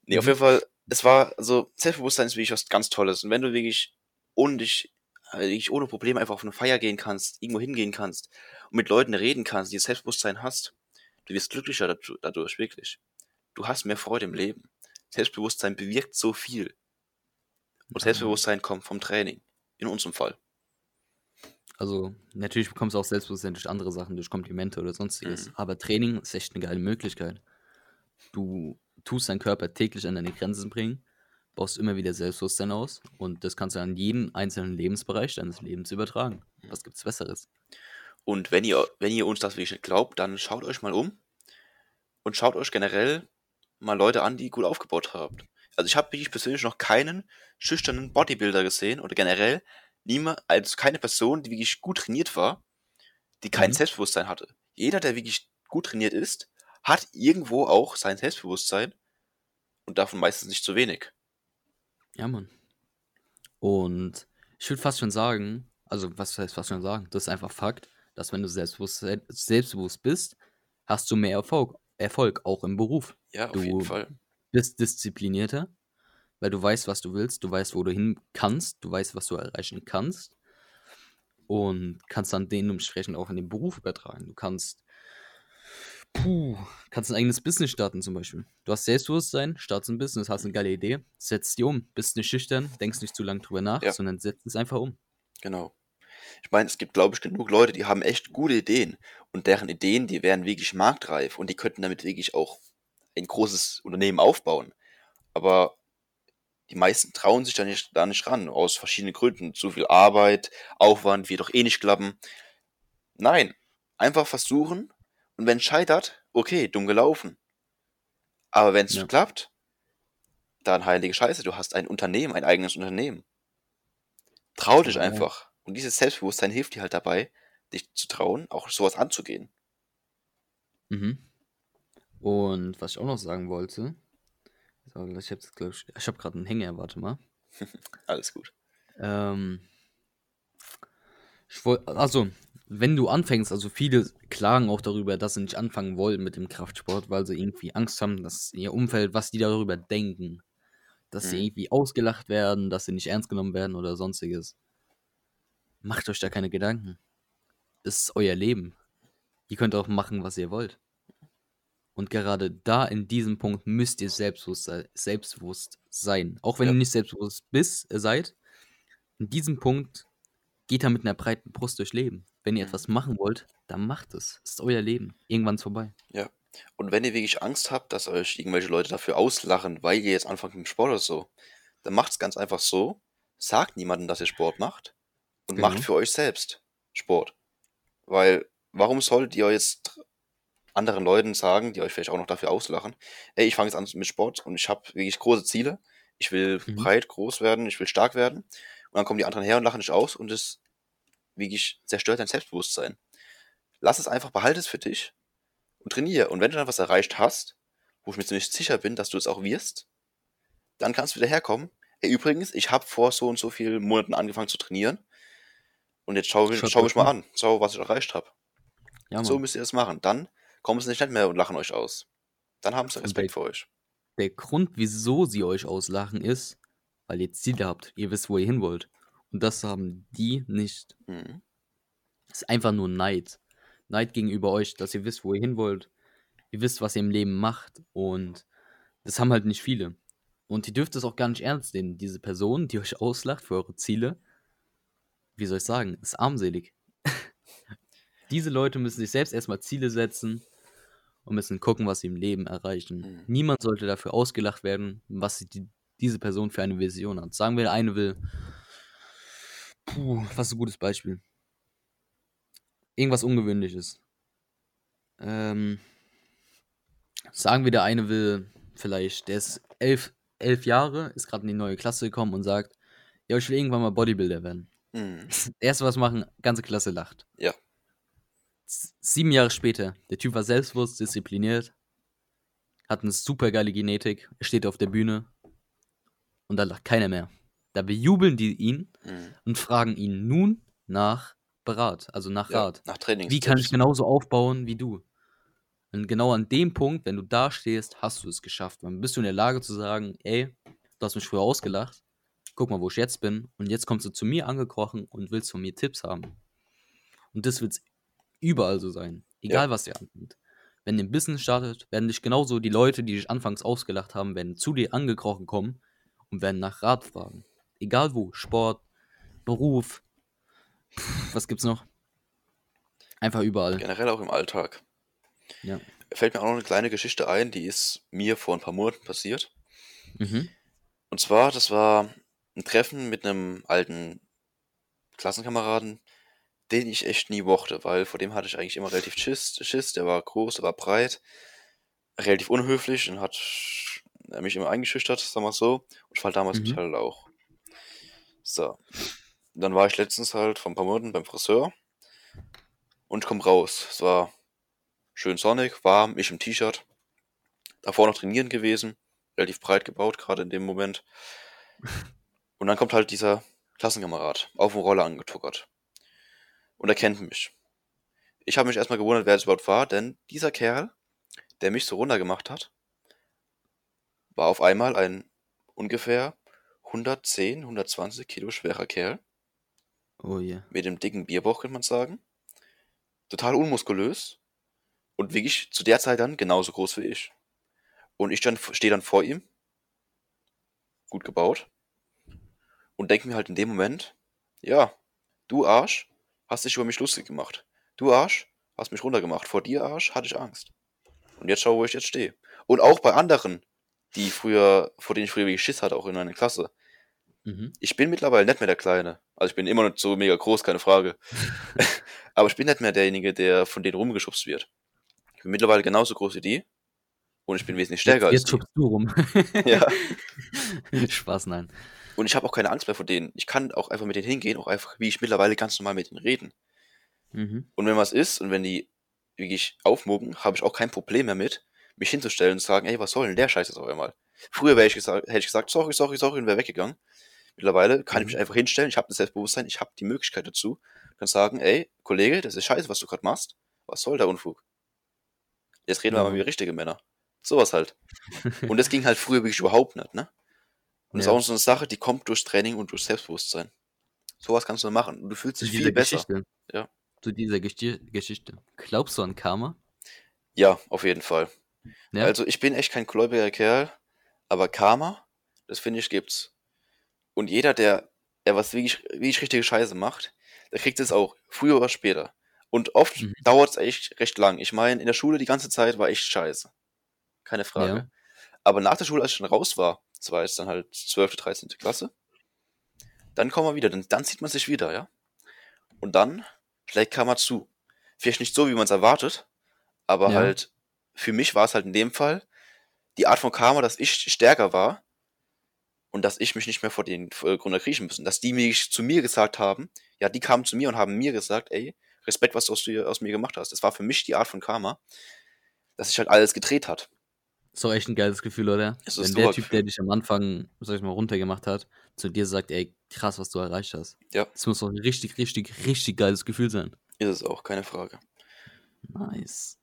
Nee, auf Mhm. jeden Fall, es war, also, Selbstbewusstsein ist wirklich was ganz Tolles. Und wenn du wirklich ohne dich, äh, wirklich ohne Probleme einfach auf eine Feier gehen kannst, irgendwo hingehen kannst und mit Leuten reden kannst, die das Selbstbewusstsein hast, du wirst glücklicher dadu- dadurch, wirklich. Du hast mehr Freude im Leben. Selbstbewusstsein bewirkt so viel. Und Selbstbewusstsein kommt vom Training. In unserem Fall. Also, natürlich bekommst du auch Selbstbewusstsein durch andere Sachen, durch Komplimente oder sonstiges. Mhm. Aber Training ist echt eine geile Möglichkeit. Du tust deinen Körper täglich an deine Grenzen bringen, baust immer wieder Selbstbewusstsein aus und das kannst du an jeden einzelnen Lebensbereich deines Lebens übertragen. Was gibt's Besseres? Und wenn ihr, wenn ihr uns das wirklich nicht glaubt, dann schaut euch mal um und schaut euch generell mal Leute an, die gut aufgebaut habt. Also ich habe wirklich persönlich noch keinen schüchternen Bodybuilder gesehen oder generell niemand, also keine Person, die wirklich gut trainiert war, die kein Mhm. Selbstbewusstsein hatte. Jeder, der wirklich gut trainiert ist, hat irgendwo auch sein Selbstbewusstsein und davon meistens nicht zu wenig. Ja, Mann. Und ich würde fast schon sagen, also was heißt fast schon sagen, das ist einfach Fakt, dass wenn du selbstbewusst, selbstbewusst bist, hast du mehr Erfolg, Erfolg auch im Beruf. Ja, auf Du- jeden Fall. bist disziplinierter, weil du weißt, was du willst, du weißt, wo du hin kannst, du weißt, was du erreichen kannst und kannst dann dementsprechend auch in den Beruf übertragen. Du kannst, puh, kannst ein eigenes Business starten zum Beispiel. Du hast Selbstbewusstsein, startest ein Business, hast eine geile Idee, setzt die um, bist nicht schüchtern, denkst nicht zu lange drüber nach, Ja. sondern setzt es einfach um. Genau. Ich meine, es gibt, glaube ich, genug Leute, die haben echt gute Ideen und deren Ideen, die wären wirklich marktreif und die könnten damit wirklich auch ein großes Unternehmen aufbauen. Aber die meisten trauen sich da nicht, da nicht ran, aus verschiedenen Gründen. Zu viel Arbeit, Aufwand, wird doch eh nicht klappen. Nein, einfach versuchen und wenn es scheitert, okay, dumm gelaufen. Aber wenn es Ja. klappt, dann heilige Scheiße, du hast ein Unternehmen, ein eigenes Unternehmen. Trau dich einfach. Und dieses Selbstbewusstsein hilft dir halt dabei, dich zu trauen, auch sowas anzugehen. Mhm. Und was ich auch noch sagen wollte, ich habe ich, ich habe gerade einen Hänger, warte mal. Alles gut. Ähm, ich wollt, also, wenn du anfängst, also viele klagen auch darüber, dass sie nicht anfangen wollen mit dem Kraftsport, weil sie irgendwie Angst haben, dass ihr Umfeld, was die darüber denken, dass sie Mhm. irgendwie ausgelacht werden, dass sie nicht ernst genommen werden oder sonstiges. Macht euch da keine Gedanken. Das ist euer Leben. Ihr könnt auch machen, was ihr wollt. Und gerade da in diesem Punkt müsst ihr selbstbewusst, selbstbewusst sein. Auch wenn Ja. ihr nicht selbstbewusst bist, seid, in diesem Punkt geht er mit einer breiten Brust durchs Leben. Wenn ihr Mhm. etwas machen wollt, dann macht es. Es ist euer Leben. Irgendwann ist vorbei. Und wenn ihr wirklich Angst habt, dass euch irgendwelche Leute dafür auslachen, weil ihr jetzt anfangt mit dem Sport oder so, dann macht es ganz einfach so, sagt niemandem, dass ihr Sport macht und Genau. macht für euch selbst Sport. Weil, warum solltet ihr jetzt anderen Leuten sagen, die euch vielleicht auch noch dafür auslachen, ey, ich fange jetzt an mit Sport und ich habe wirklich große Ziele, ich will Mhm. breit, groß werden, ich will stark werden und dann kommen die anderen her und lachen dich aus und es wirklich zerstört dein Selbstbewusstsein. Lass es einfach, behalte es für dich und trainiere. Und wenn du dann was erreicht hast, wo ich mir ziemlich sicher bin, dass du es auch wirst, dann kannst du wieder herkommen. Ey, übrigens, ich habe vor so und so vielen Monaten angefangen zu trainieren. Und jetzt schau, Schaut schau mich mal an. an. Schau, was ich erreicht habe. Ja. So müsst ihr das machen. Dann kommen sie nicht mehr und lachen euch aus. Dann haben sie Respekt für euch. Der Grund, wieso sie euch auslachen, ist, weil ihr Ziele habt. Ihr wisst, wo ihr hin wollt. Und das haben die nicht. Mhm. Es ist einfach nur Neid. Neid gegenüber euch, dass ihr wisst, wo ihr hin wollt. Ihr wisst, was ihr im Leben macht. Und das haben halt nicht viele. Und ihr dürft es auch gar nicht ernst nehmen. Diese Person, die euch auslacht für eure Ziele, wie soll ich sagen, ist armselig. Diese Leute müssen sich selbst erstmal Ziele setzen und müssen gucken, was sie im Leben erreichen. Mhm. Niemand sollte dafür ausgelacht werden, was die, diese Person für eine Vision hat. Sagen wir, eine will. Puh, was ist ein gutes Beispiel? Irgendwas Ungewöhnliches. Ähm, sagen wir, der eine will vielleicht, der ist elf, elf Jahre, ist gerade in die neue Klasse gekommen und sagt, ja, ich will irgendwann mal Bodybuilder werden. Mhm. Erste, was machen, ganze Klasse lacht. Ja. Sieben Jahre später, der Typ war selbstbewusst, diszipliniert, hat eine super geile Genetik, er steht auf der Bühne und da lacht keiner mehr. Da bejubeln die ihn Mhm. und fragen ihn nun nach Berat, also nach Ja, Rat. nach Trainings. Wie kann ich genauso aufbauen wie du? Und genau an dem Punkt, wenn du da stehst, hast du es geschafft. Dann bist du in der Lage zu sagen, ey, du hast mich früher ausgelacht, guck mal, wo ich jetzt bin. Und jetzt kommst du zu mir angekrochen und willst von mir Tipps haben. Und das wird überall so sein. Egal, was dir anfängt. Wenn du ein Business startet, werden dich genauso die Leute, die dich anfangs ausgelacht haben, werden zu dir angekrochen kommen und werden nach Rat fragen. Egal wo. Sport, Beruf. Pff, was gibt's noch? Einfach überall. Generell auch im Alltag. Ja. Fällt mir auch noch eine kleine Geschichte ein, die ist mir vor ein paar Monaten passiert. Mhm. Und zwar, das war ein Treffen mit einem alten Klassenkameraden, den ich echt nie mochte, weil vor dem hatte ich eigentlich immer relativ Schiss. Schiss. Der war groß, der war breit, relativ unhöflich und hat er mich immer eingeschüchtert, sagen wir so. Und ich war damals Mhm. mit halt auch. So. Dann war ich letztens halt vor ein paar Monaten beim Friseur und komm raus. Es war schön sonnig, warm, ich im T-Shirt. Davor noch trainieren gewesen, relativ breit gebaut, gerade in dem Moment. Und dann kommt halt dieser Klassenkamerad auf dem Roller angetuckert. Und er kennt mich. Ich habe mich erstmal gewundert, wer das überhaupt war, denn dieser Kerl, der mich so runtergemacht hat, war auf einmal ein ungefähr 110, 120 Kilo schwerer Kerl Oh je. mit dem dicken Bierbauch, könnte man sagen. Total unmuskulös und wirklich zu der Zeit dann genauso groß wie ich. Und ich dann stehe dann vor ihm, gut gebaut, und denke mir halt in dem Moment, ja, du Arsch, hast dich über mich lustig gemacht. Du Arsch, hast mich runtergemacht. Vor dir Arsch hatte ich Angst. Und jetzt schau, wo ich jetzt stehe. Und auch bei anderen, die früher, vor denen ich früher wirklich Schiss hatte, auch in meiner Klasse. Mhm. Ich bin mittlerweile nicht mehr der Kleine. Also ich bin immer noch so mega groß, keine Frage. Aber ich bin nicht mehr derjenige, der von denen rumgeschubst wird. Ich bin mittlerweile genauso groß wie die. Und ich bin wesentlich stärker jetzt, jetzt als schubst du rum. die. Ja. Spaß, nein. Und ich habe auch keine Angst mehr vor denen. Ich kann auch einfach mit denen hingehen, auch einfach, wie ich mittlerweile ganz normal mit denen reden. Mhm. Und wenn was ist und wenn die wirklich aufmucken, habe ich auch kein Problem mehr mit, mich hinzustellen und zu sagen, ey, was soll denn der Scheiß jetzt auf einmal? Früher ich gesagt, hätte ich gesagt, sorry, sorry, sorry und wäre weggegangen. Mittlerweile kann ich mich Mhm. einfach hinstellen, ich habe das Selbstbewusstsein, ich habe die Möglichkeit dazu, kann sagen, ey, Kollege, das ist scheiße, was du gerade machst. Was soll der Unfug? Jetzt reden wir Ja. mal wie richtige Männer. Sowas halt. Und das ging halt früher wirklich überhaupt nicht, ne? Und das ist auch so eine Sache, die kommt durch Training und durch Selbstbewusstsein. Sowas kannst du machen und du fühlst dich viel besser. Geschichte. Ja. Zu dieser Gesti Geschichte. Glaubst du an Karma? Ja, auf jeden Fall. Ja. Also ich bin echt kein gläubiger Kerl, aber Karma, das finde ich, gibt's. Und jeder, der, der was wirklich, wirklich richtige Scheiße macht, der kriegt es auch, früher oder später. Und oft Mhm. dauert es echt recht lang. Ich meine, in der Schule die ganze Zeit war echt scheiße. Keine Frage. Ja. Aber nach der Schule, als ich dann raus war, das war jetzt dann halt 12., 13. Klasse, dann kommen wir wieder, dann, dann sieht man sich wieder, ja. Und dann schlägt Karma zu. Vielleicht nicht so, wie man es erwartet, aber Ja. halt, für mich war es halt in dem Fall die Art von Karma, dass ich stärker war und dass ich mich nicht mehr vor den äh, Grund kriechen müssen. Dass die mich zu mir gesagt haben, ja, die kamen zu mir und haben mir gesagt, ey, Respekt, was du aus, aus mir gemacht hast. Das war für mich die Art von Karma, dass sich halt alles gedreht hat. Ist doch echt ein geiles Gefühl, oder? Es Wenn der Typ, Gefühl. der dich am Anfang, sag ich mal, runtergemacht hat, zu dir sagt, ey, krass, was du erreicht hast. Ja. Das muss doch ein richtig, richtig, richtig geiles Gefühl sein. Ist es auch, keine Frage. Nice.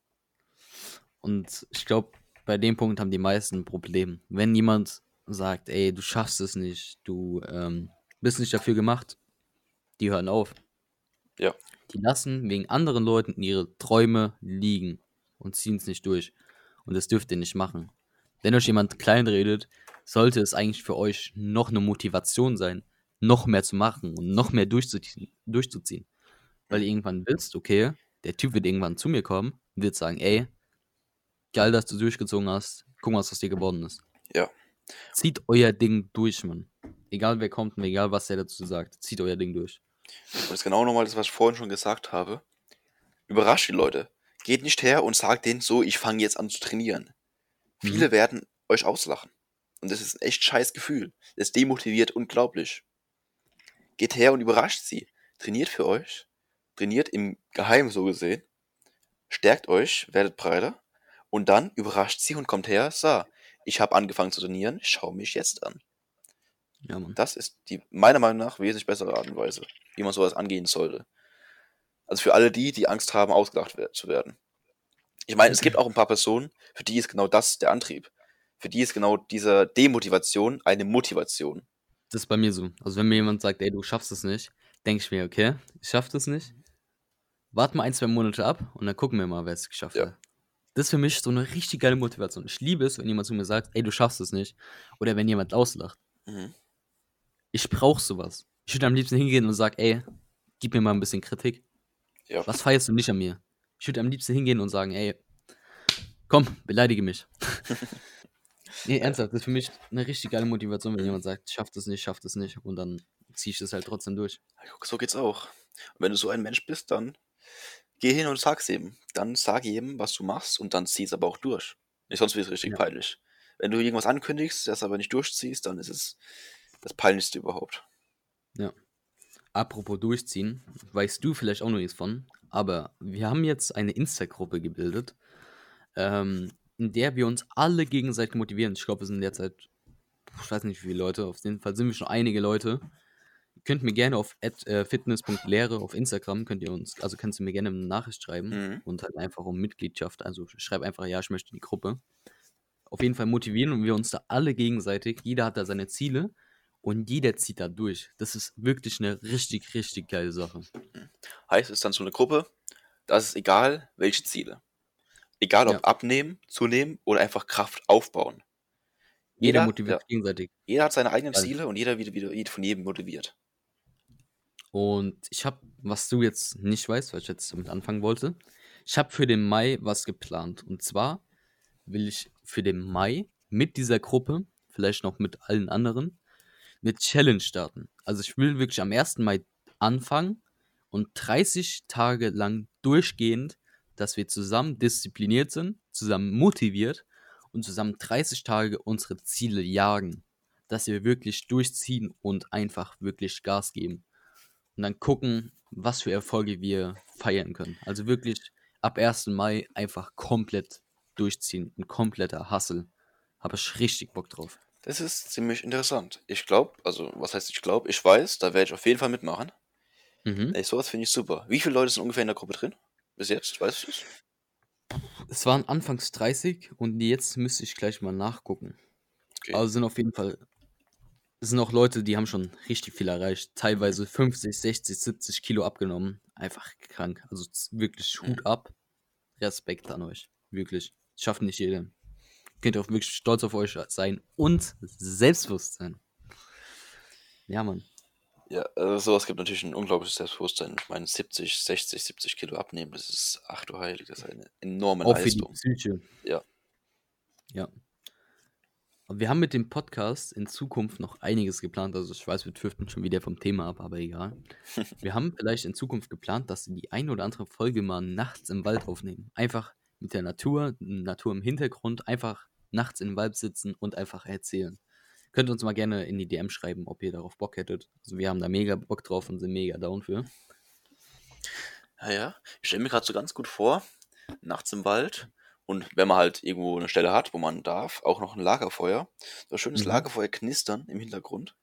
Und ich glaube, bei dem Punkt haben die meisten ein Problem. Wenn jemand sagt, ey, du schaffst es nicht, du ähm, bist nicht dafür gemacht, die hören auf. Ja. Die lassen wegen anderen Leuten ihre Träume liegen und ziehen es nicht durch. Und das dürft ihr nicht machen. Wenn euch jemand kleinredet, sollte es eigentlich für euch noch eine Motivation sein, noch mehr zu machen und noch mehr durchzuziehen. durchzuziehen. Weil ihr irgendwann wisst, okay, der Typ wird irgendwann zu mir kommen und wird sagen, ey, geil, dass du durchgezogen hast, guck mal, was aus dir geworden ist. Ja. Zieht euer Ding durch, Mann. Egal wer kommt und egal was der dazu sagt, zieht euer Ding durch. Und das ist genau nochmal das, was ich vorhin schon gesagt habe. Überrascht die Leute. Geht nicht her und sagt denen so, ich fange jetzt an zu trainieren. Viele Mhm. werden euch auslachen. Und das ist ein echt scheiß Gefühl. Das demotiviert unglaublich. Geht her und überrascht sie. Trainiert für euch. Trainiert im Geheimen so gesehen. Stärkt euch, werdet breiter. Und dann überrascht sie und kommt her, so, ich habe angefangen zu trainieren, schau mich jetzt an. Ja, Mann. Das ist die meiner Meinung nach wesentlich bessere Art und Weise, wie man sowas angehen sollte. Also für alle die, die Angst haben, ausgelacht zu werden. Ich meine, es gibt auch ein paar Personen, für die ist genau das der Antrieb. Für die ist genau diese Demotivation eine Motivation. Das ist bei mir so. Also wenn mir jemand sagt, ey, du schaffst es nicht, denke ich mir, okay, ich schaff das nicht. Warte mal ein, zwei Monate ab und dann gucken wir mal, wer es geschafft Ja. hat. Das ist für mich so eine richtig geile Motivation. Ich liebe es, wenn jemand zu mir sagt, ey, du schaffst es nicht. Oder wenn jemand auslacht. Mhm. Ich brauche sowas. Ich würde am liebsten hingehen und sagen, ey, gib mir mal ein bisschen Kritik. Ja. Was feierst du nicht an mir? Ich würde am liebsten hingehen und sagen, ey, komm, beleidige mich. nee, ernsthaft, das ist für mich eine richtig geile Motivation, wenn jemand sagt, schafft es nicht, schafft es nicht. Und dann ziehe ich das halt trotzdem durch. So geht's auch. Und wenn du so ein Mensch bist, dann geh hin und sag's ihm. Dann sag jedem, was du machst und dann zieh's aber auch durch. Nicht, sonst wird es richtig Ja. peinlich. Wenn du irgendwas ankündigst, das aber nicht durchziehst, dann ist es das peinlichste überhaupt. Apropos durchziehen, weißt du vielleicht auch noch nichts von, aber wir haben jetzt eine Insta-Gruppe gebildet, ähm, in der wir uns alle gegenseitig motivieren. Ich glaube, wir sind derzeit, ich weiß nicht wie viele Leute, auf jeden Fall sind wir schon einige Leute. Könnt mir gerne auf äh, fitness.lehre auf Instagram, könnt ihr uns, also kannst du mir gerne eine Nachricht schreiben Mhm. und halt einfach um Mitgliedschaft, also schreib einfach, ja, ich möchte die Gruppe. Auf jeden Fall motivieren wir uns da alle gegenseitig. Jeder hat da seine Ziele und jeder zieht da durch. Das ist wirklich eine richtig, richtig geile Sache. Heißt es dann so eine Gruppe, das ist egal, welche Ziele. Egal ob Ja. abnehmen, zunehmen oder einfach Kraft aufbauen. Jeder Jeder- motiviert ja. gegenseitig. Jeder hat seine eigenen Also- Ziele und jeder wird wieder, wird von jedem motiviert. Und ich habe, was du jetzt nicht weißt, weil ich jetzt damit anfangen wollte, ich habe für den Mai was geplant. Und zwar will ich für den Mai mit dieser Gruppe, vielleicht noch mit allen anderen, eine Challenge starten. Also ich will wirklich am 1. Mai anfangen und 30 Tage lang durchgehend, dass wir zusammen diszipliniert sind, zusammen motiviert und zusammen 30 Tage unsere Ziele jagen. Dass wir wirklich durchziehen und einfach wirklich Gas geben und dann gucken, was für Erfolge wir feiern können. Also wirklich ab 1. Mai einfach komplett durchziehen. Ein kompletter Hustle. Habe ich richtig Bock drauf. Das ist ziemlich interessant. Ich glaube, also was heißt ich glaube, ich weiß, da werde ich auf jeden Fall mitmachen. Mhm. Ey, sowas finde ich super. Wie viele Leute sind ungefähr in der Gruppe drin? Bis jetzt, weißt du es? Es waren anfangs 30 und jetzt müsste ich gleich mal nachgucken. Okay. Also sind auf jeden Fall, es sind auch Leute, die haben schon richtig viel erreicht. Teilweise 50, 60, 70 Kilo abgenommen. Einfach krank. Also wirklich Hut ab. Respekt an euch. Wirklich. Schafft nicht jeder. Könnt ihr auch wirklich stolz auf euch sein und selbstbewusst sein. Ja, Mann. Ja, also sowas gibt natürlich ein unglaubliches Selbstbewusstsein. Ich meine, 70, 60, 70 Kilo abnehmen, das ist, ach du Heilig, das ist eine enorme Auch für die Leistung. Psyche. Ja. Ja. Und wir haben mit dem Podcast in Zukunft noch einiges geplant. Also ich weiß, wir driften schon wieder vom Thema ab, aber egal. wir haben vielleicht in Zukunft geplant, dass wir die eine oder andere Folge mal nachts im Wald aufnehmen. Einfach mit der Natur, Natur im Hintergrund, einfach nachts im Wald sitzen und einfach erzählen. Könnt uns mal gerne in die DM schreiben, ob ihr darauf Bock hättet. Also wir haben da mega Bock drauf und sind mega down für. Ja, ja. Ich stelle mir gerade so ganz gut vor, nachts im Wald und wenn man halt irgendwo eine Stelle hat, wo man darf, auch noch ein Lagerfeuer. So ein schönes Mhm. Lagerfeuer knistern im Hintergrund.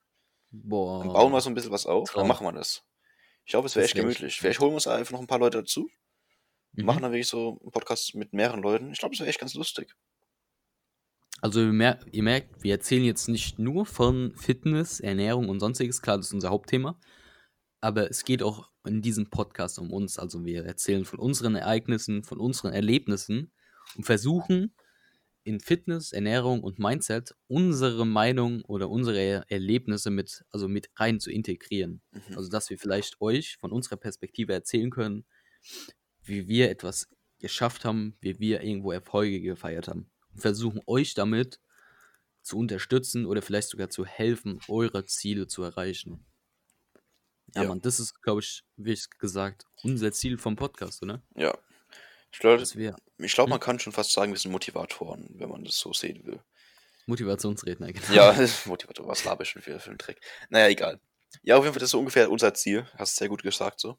Boah. Dann bauen wir so ein bisschen was auf, Traum. dann machen wir das. Ich glaube, es wäre echt echt gemütlich. gut. Vielleicht holen wir uns einfach noch ein paar Leute dazu. Mhm. Machen dann wirklich so einen Podcast mit mehreren Leuten. Ich glaube, es wäre echt ganz lustig. Also ihr merkt, ihr merkt, wir erzählen jetzt nicht nur von Fitness, Ernährung und sonstiges, klar, das ist unser Hauptthema, aber es geht auch in diesem Podcast um uns. Also wir erzählen von unseren Ereignissen, von unseren Erlebnissen und versuchen in Fitness, Ernährung und Mindset unsere Meinung oder unsere Er- Erlebnisse mit, also mit rein zu integrieren. Mhm. Also dass wir vielleicht euch von unserer Perspektive erzählen können, wie wir etwas geschafft haben, wie wir irgendwo Erfolge gefeiert haben. Und versuchen euch damit zu unterstützen oder vielleicht sogar zu helfen, eure Ziele zu erreichen. Ja, Ja. Mann, das ist, glaube ich, wie ich gesagt, unser Ziel vom Podcast, oder? Ja. Ich glaube, glaub, Hm? man kann schon fast sagen, wir sind Motivatoren, wenn man das so sehen will. Motivationsredner, genau. Ja, Motivator, was laber ich schon wieder für einen Trick? Naja, egal. Ja, auf jeden Fall, das ist so ungefähr unser Ziel. Hast sehr gut gesagt so.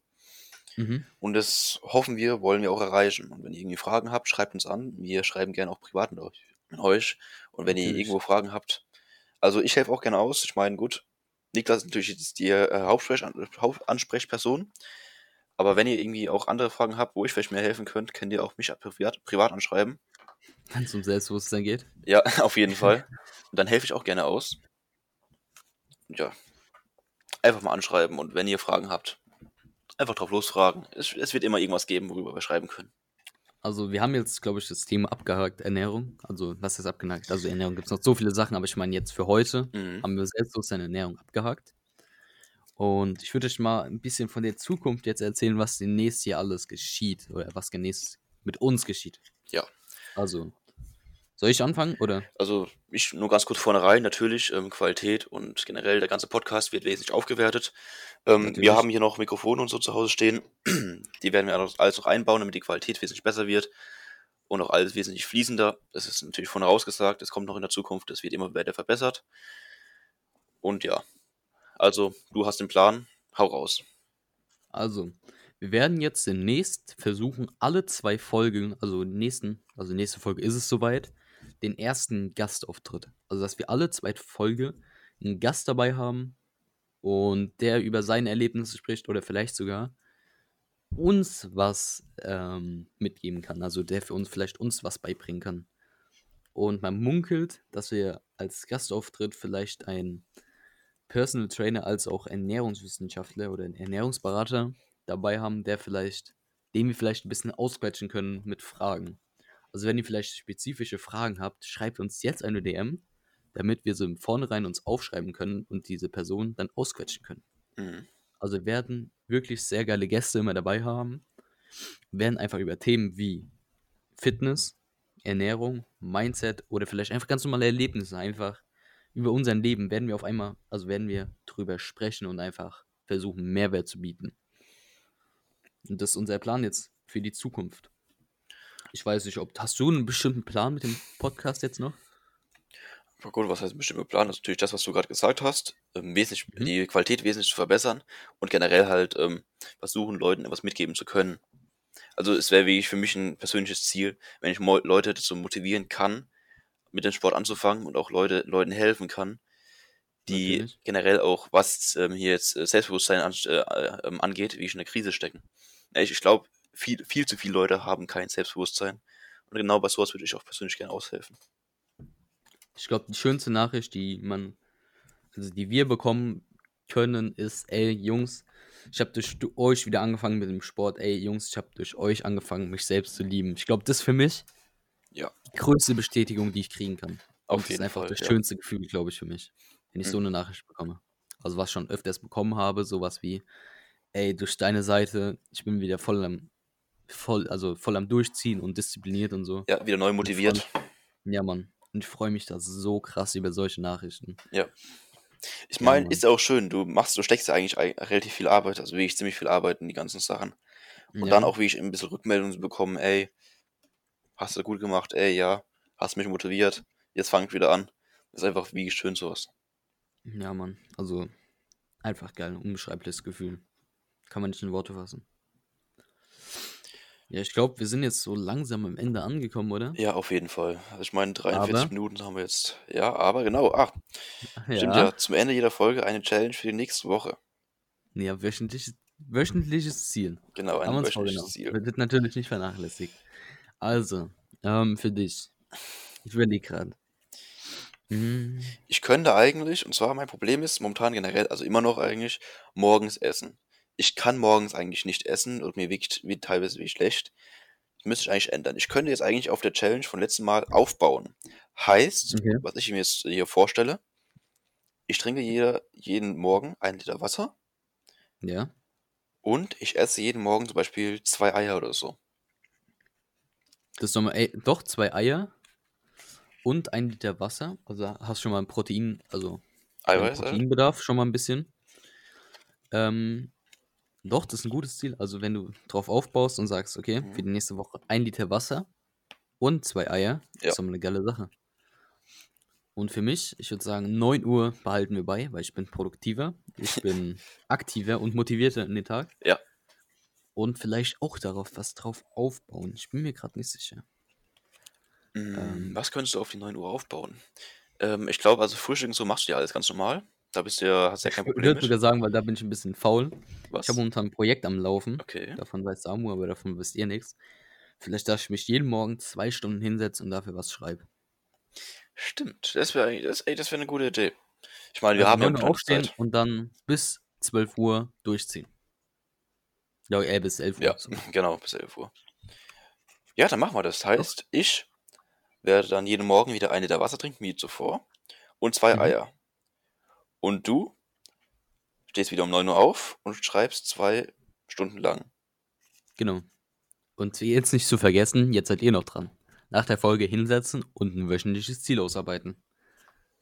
Mhm. Und das hoffen wir, wollen wir auch erreichen. Und wenn ihr irgendwie Fragen habt, schreibt uns an. Wir schreiben gerne auch privat mit euch. Mit euch. Und wenn ihr Natürlich. irgendwo Fragen habt, also ich helfe auch gerne aus. Ich meine, gut, Niklas ist natürlich jetzt die äh, Hauptansprechperson. Aber wenn ihr irgendwie auch andere Fragen habt, wo ich vielleicht mehr helfen könnt, könnt ihr auch mich privat, privat anschreiben. Wenn es um Selbstbewusstsein geht. Ja, auf jeden Fall. Und dann helfe ich auch gerne aus. Ja, einfach mal anschreiben und wenn ihr Fragen habt, einfach drauf losfragen. Es, es wird immer irgendwas geben, worüber wir schreiben können. Also wir haben jetzt, glaube ich, das Thema abgehakt, Ernährung. Also was ist abgehakt? Also Ernährung gibt es noch so viele Sachen, aber ich meine jetzt für heute Mhm. haben wir Selbstbewusstsein Ernährung abgehakt. Und ich würde euch mal ein bisschen von der Zukunft jetzt erzählen, was demnächst hier alles geschieht oder was demnächst mit uns geschieht. Ja. Also, soll ich anfangen oder? Also ich nur ganz kurz vorne rein, natürlich, ähm, Qualität und generell der ganze Podcast wird wesentlich aufgewertet. Ähm, wir haben hier noch Mikrofone und so zu Hause stehen. Die werden wir alles alles noch einbauen, damit die Qualität wesentlich besser wird und auch alles wesentlich fließender. Das ist natürlich von rausgesagt, das kommt noch in der Zukunft, das wird immer weiter verbessert. Und ja, also du hast den Plan, hau raus. Also, wir werden jetzt demnächst versuchen, alle zwei Folgen, also nächsten, also nächste Folge ist es soweit, den ersten Gastauftritt. Also, dass wir alle zwei Folge einen Gast dabei haben und der über seine Erlebnisse spricht oder vielleicht sogar uns was ähm, mitgeben kann. Also, der für uns vielleicht uns was beibringen kann. Und man munkelt, dass wir als Gastauftritt vielleicht einen Personal Trainer als auch Ernährungswissenschaftler oder Ernährungsberater dabei haben, der vielleicht, den wir vielleicht ein bisschen ausquetschen können mit Fragen. Also wenn ihr vielleicht spezifische Fragen habt, schreibt uns jetzt eine DM, damit wir so im Vornherein uns aufschreiben können und diese Person dann ausquetschen können. Mhm. Also wir werden wirklich sehr geile Gäste immer dabei haben, werden einfach über Themen wie Fitness, Ernährung, Mindset oder vielleicht einfach ganz normale Erlebnisse einfach über unser Leben werden wir auf einmal, also werden wir drüber sprechen und einfach versuchen, Mehrwert zu bieten. Und das ist unser Plan jetzt für die Zukunft. Ich weiß nicht, ob hast du einen bestimmten Plan mit dem Podcast jetzt noch? Aber gut, was heißt bestimmter Plan? Das ist natürlich das, was du gerade gesagt hast. Ähm, wesentlich, Mhm. Die Qualität wesentlich zu verbessern und generell halt ähm, versuchen, Leuten etwas mitgeben zu können. Also es wäre wirklich für mich ein persönliches Ziel, wenn ich Leute dazu motivieren kann, mit dem Sport anzufangen und auch Leute, Leuten helfen kann, die Natürlich. generell auch, was ähm, hier jetzt äh, Selbstbewusstsein an, äh, äh, ähm, angeht, wie ich in der Krise stecken. Ich, ich glaube, viel, viel zu viele Leute haben kein Selbstbewusstsein. Und genau bei sowas würde ich auch persönlich gerne aushelfen. Ich glaube, die schönste Nachricht, die man, also die wir bekommen können, ist, ey, Jungs, ich habe durch du- euch wieder angefangen mit dem Sport. Ey, Jungs, ich habe durch euch angefangen, mich selbst zu lieben. Ich glaube, das für mich Ja. die größte Bestätigung, die ich kriegen kann. Auf das ist einfach Fall, das ja. schönste Gefühl, glaube ich, für mich, wenn ich so Mhm. eine Nachricht bekomme. Also was ich schon öfters bekommen habe, sowas wie, ey, durch deine Seite, ich bin wieder voll am, voll, also voll am Durchziehen und diszipliniert und so. Ja, wieder neu motiviert. Ja, Mann. Und ich freue mich da so krass über solche Nachrichten. Ich Ja, meine, Mann. ist auch schön, du machst, du steckst ja eigentlich ei- relativ viel Arbeit, also wirklich ziemlich viel Arbeit in die ganzen Sachen. Und ja. dann auch wirklich ein bisschen Rückmeldungen zu bekommen, ey, hast du gut gemacht, ey, ja, hast mich motiviert, jetzt fang ich wieder an. Das ist einfach wie schön sowas. Ja, Mann. Also einfach geil, unbeschreibliches Gefühl. Kann man nicht in Worte fassen. Ja, ich glaube, wir sind jetzt so langsam am Ende angekommen, oder? Ja, auf jeden Fall. Also ich meine, 43 Aber- Minuten haben wir jetzt. Ja, aber genau, ach, stimmt ja, zum Ende jeder Folge eine Challenge für die nächste Woche. Ja, wöchentliches, wöchentliches Ziel. Genau, ein wöchentliches. Ziel. Wird natürlich nicht vernachlässigt. Also, ähm, für dich. Ich überlege gerade. Hm, Ich könnte eigentlich, und zwar mein Problem ist momentan generell, also immer noch eigentlich, morgens essen. Ich kann morgens eigentlich nicht essen und mir wird, wird teilweise wirklich schlecht. Das müsste ich eigentlich ändern. Ich könnte jetzt eigentlich auf der Challenge von letztem Mal aufbauen. Heißt, Okay. was ich mir jetzt hier vorstelle, ich trinke jeder, jeden Morgen ein Liter Wasser ja. und ich esse jeden Morgen zum Beispiel zwei Eier oder so. Das ist doch mal, ey, doch, zwei Eier und ein Liter Wasser. Also hast schon mal ein Protein, also Eiweiß. Proteinbedarf schon mal ein bisschen. Ähm, doch, das ist ein gutes Ziel. Also wenn du drauf aufbaust und sagst, okay, Mhm. für die nächste Woche ein Liter Wasser und zwei Eier, Ja. ist doch mal eine geile Sache. Und für mich, ich würde sagen, 9 Uhr behalten wir bei, weil ich bin produktiver, ich bin aktiver und motivierter in den Tag. Ja. Und vielleicht auch darauf was drauf aufbauen. Ich bin mir gerade nicht sicher. Mm, Ähm. Was könntest du auf die 9 Uhr aufbauen? Ähm, ich glaube, also Frühstück und so machst du ja alles ganz normal. Da bist du ja, hast ja kein Ich Problem würde mit. sogar sagen, weil da bin ich ein bisschen faul. Was? Ich habe momentan ein Projekt am Laufen. Okay. Davon weiß Samu, aber davon wisst ihr nichts. Vielleicht, dass ich mich jeden Morgen zwei Stunden hinsetze und dafür was schreibe. Stimmt. Das wäre das, ey, das wäre eine gute Idee. Ich meine, wir Also haben ja 9 Uhr noch aufstehen Zeit. und dann bis 12 Uhr durchziehen. Ja, äh, bis 11 Uhr. Ja, so. genau, bis 11 Uhr. Ja, dann machen wir das. Heißt, ich werde dann jeden Morgen wieder ein Liter Wasser trinken, wie zuvor, und zwei Mhm. Eier. Und du stehst wieder um 9 Uhr auf und schreibst zwei Stunden lang. Genau. Und jetzt nicht zu vergessen, jetzt seid ihr noch dran. Nach der Folge hinsetzen und ein wöchentliches Ziel ausarbeiten.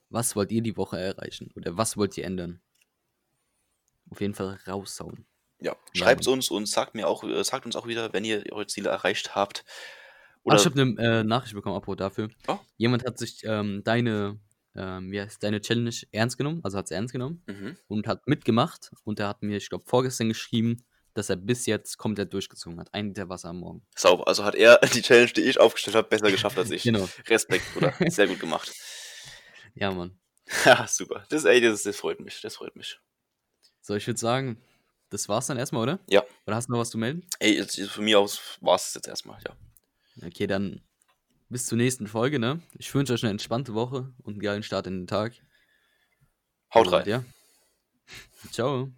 Was wollt ihr die Woche erreichen? Oder was wollt ihr ändern? Auf jeden Fall raushauen. Ja, schreibt uns und sagt mir auch, äh, sagt uns auch wieder, wenn ihr eure Ziele erreicht habt. Oder Ach, ich habe eine äh, Nachricht bekommen, Abo, dafür. Oh. Jemand hat sich ähm, deine, ähm, wie heißt deine Challenge ernst genommen, also hat es ernst genommen mhm. und hat mitgemacht. Und er hat mir, ich glaube, vorgestern geschrieben, dass er bis jetzt komplett durchgezogen hat. Ein Liter Wasser am Morgen. Sauber. Also hat er die Challenge, die ich aufgestellt habe, besser geschafft als ich. genau. Respekt, Bruder. Sehr gut gemacht. Ja, Mann. Ja, super. Das, ey, das, das freut mich. Das freut mich. So, ich würde sagen, das war's dann erstmal, oder? Ja. Oder hast du noch was zu melden? Ey, jetzt, von mir aus war es jetzt erstmal, ja. Okay, dann bis zur nächsten Folge, ne? Ich wünsche euch eine entspannte Woche und einen geilen Start in den Tag. Haut rein. Ja. Ciao.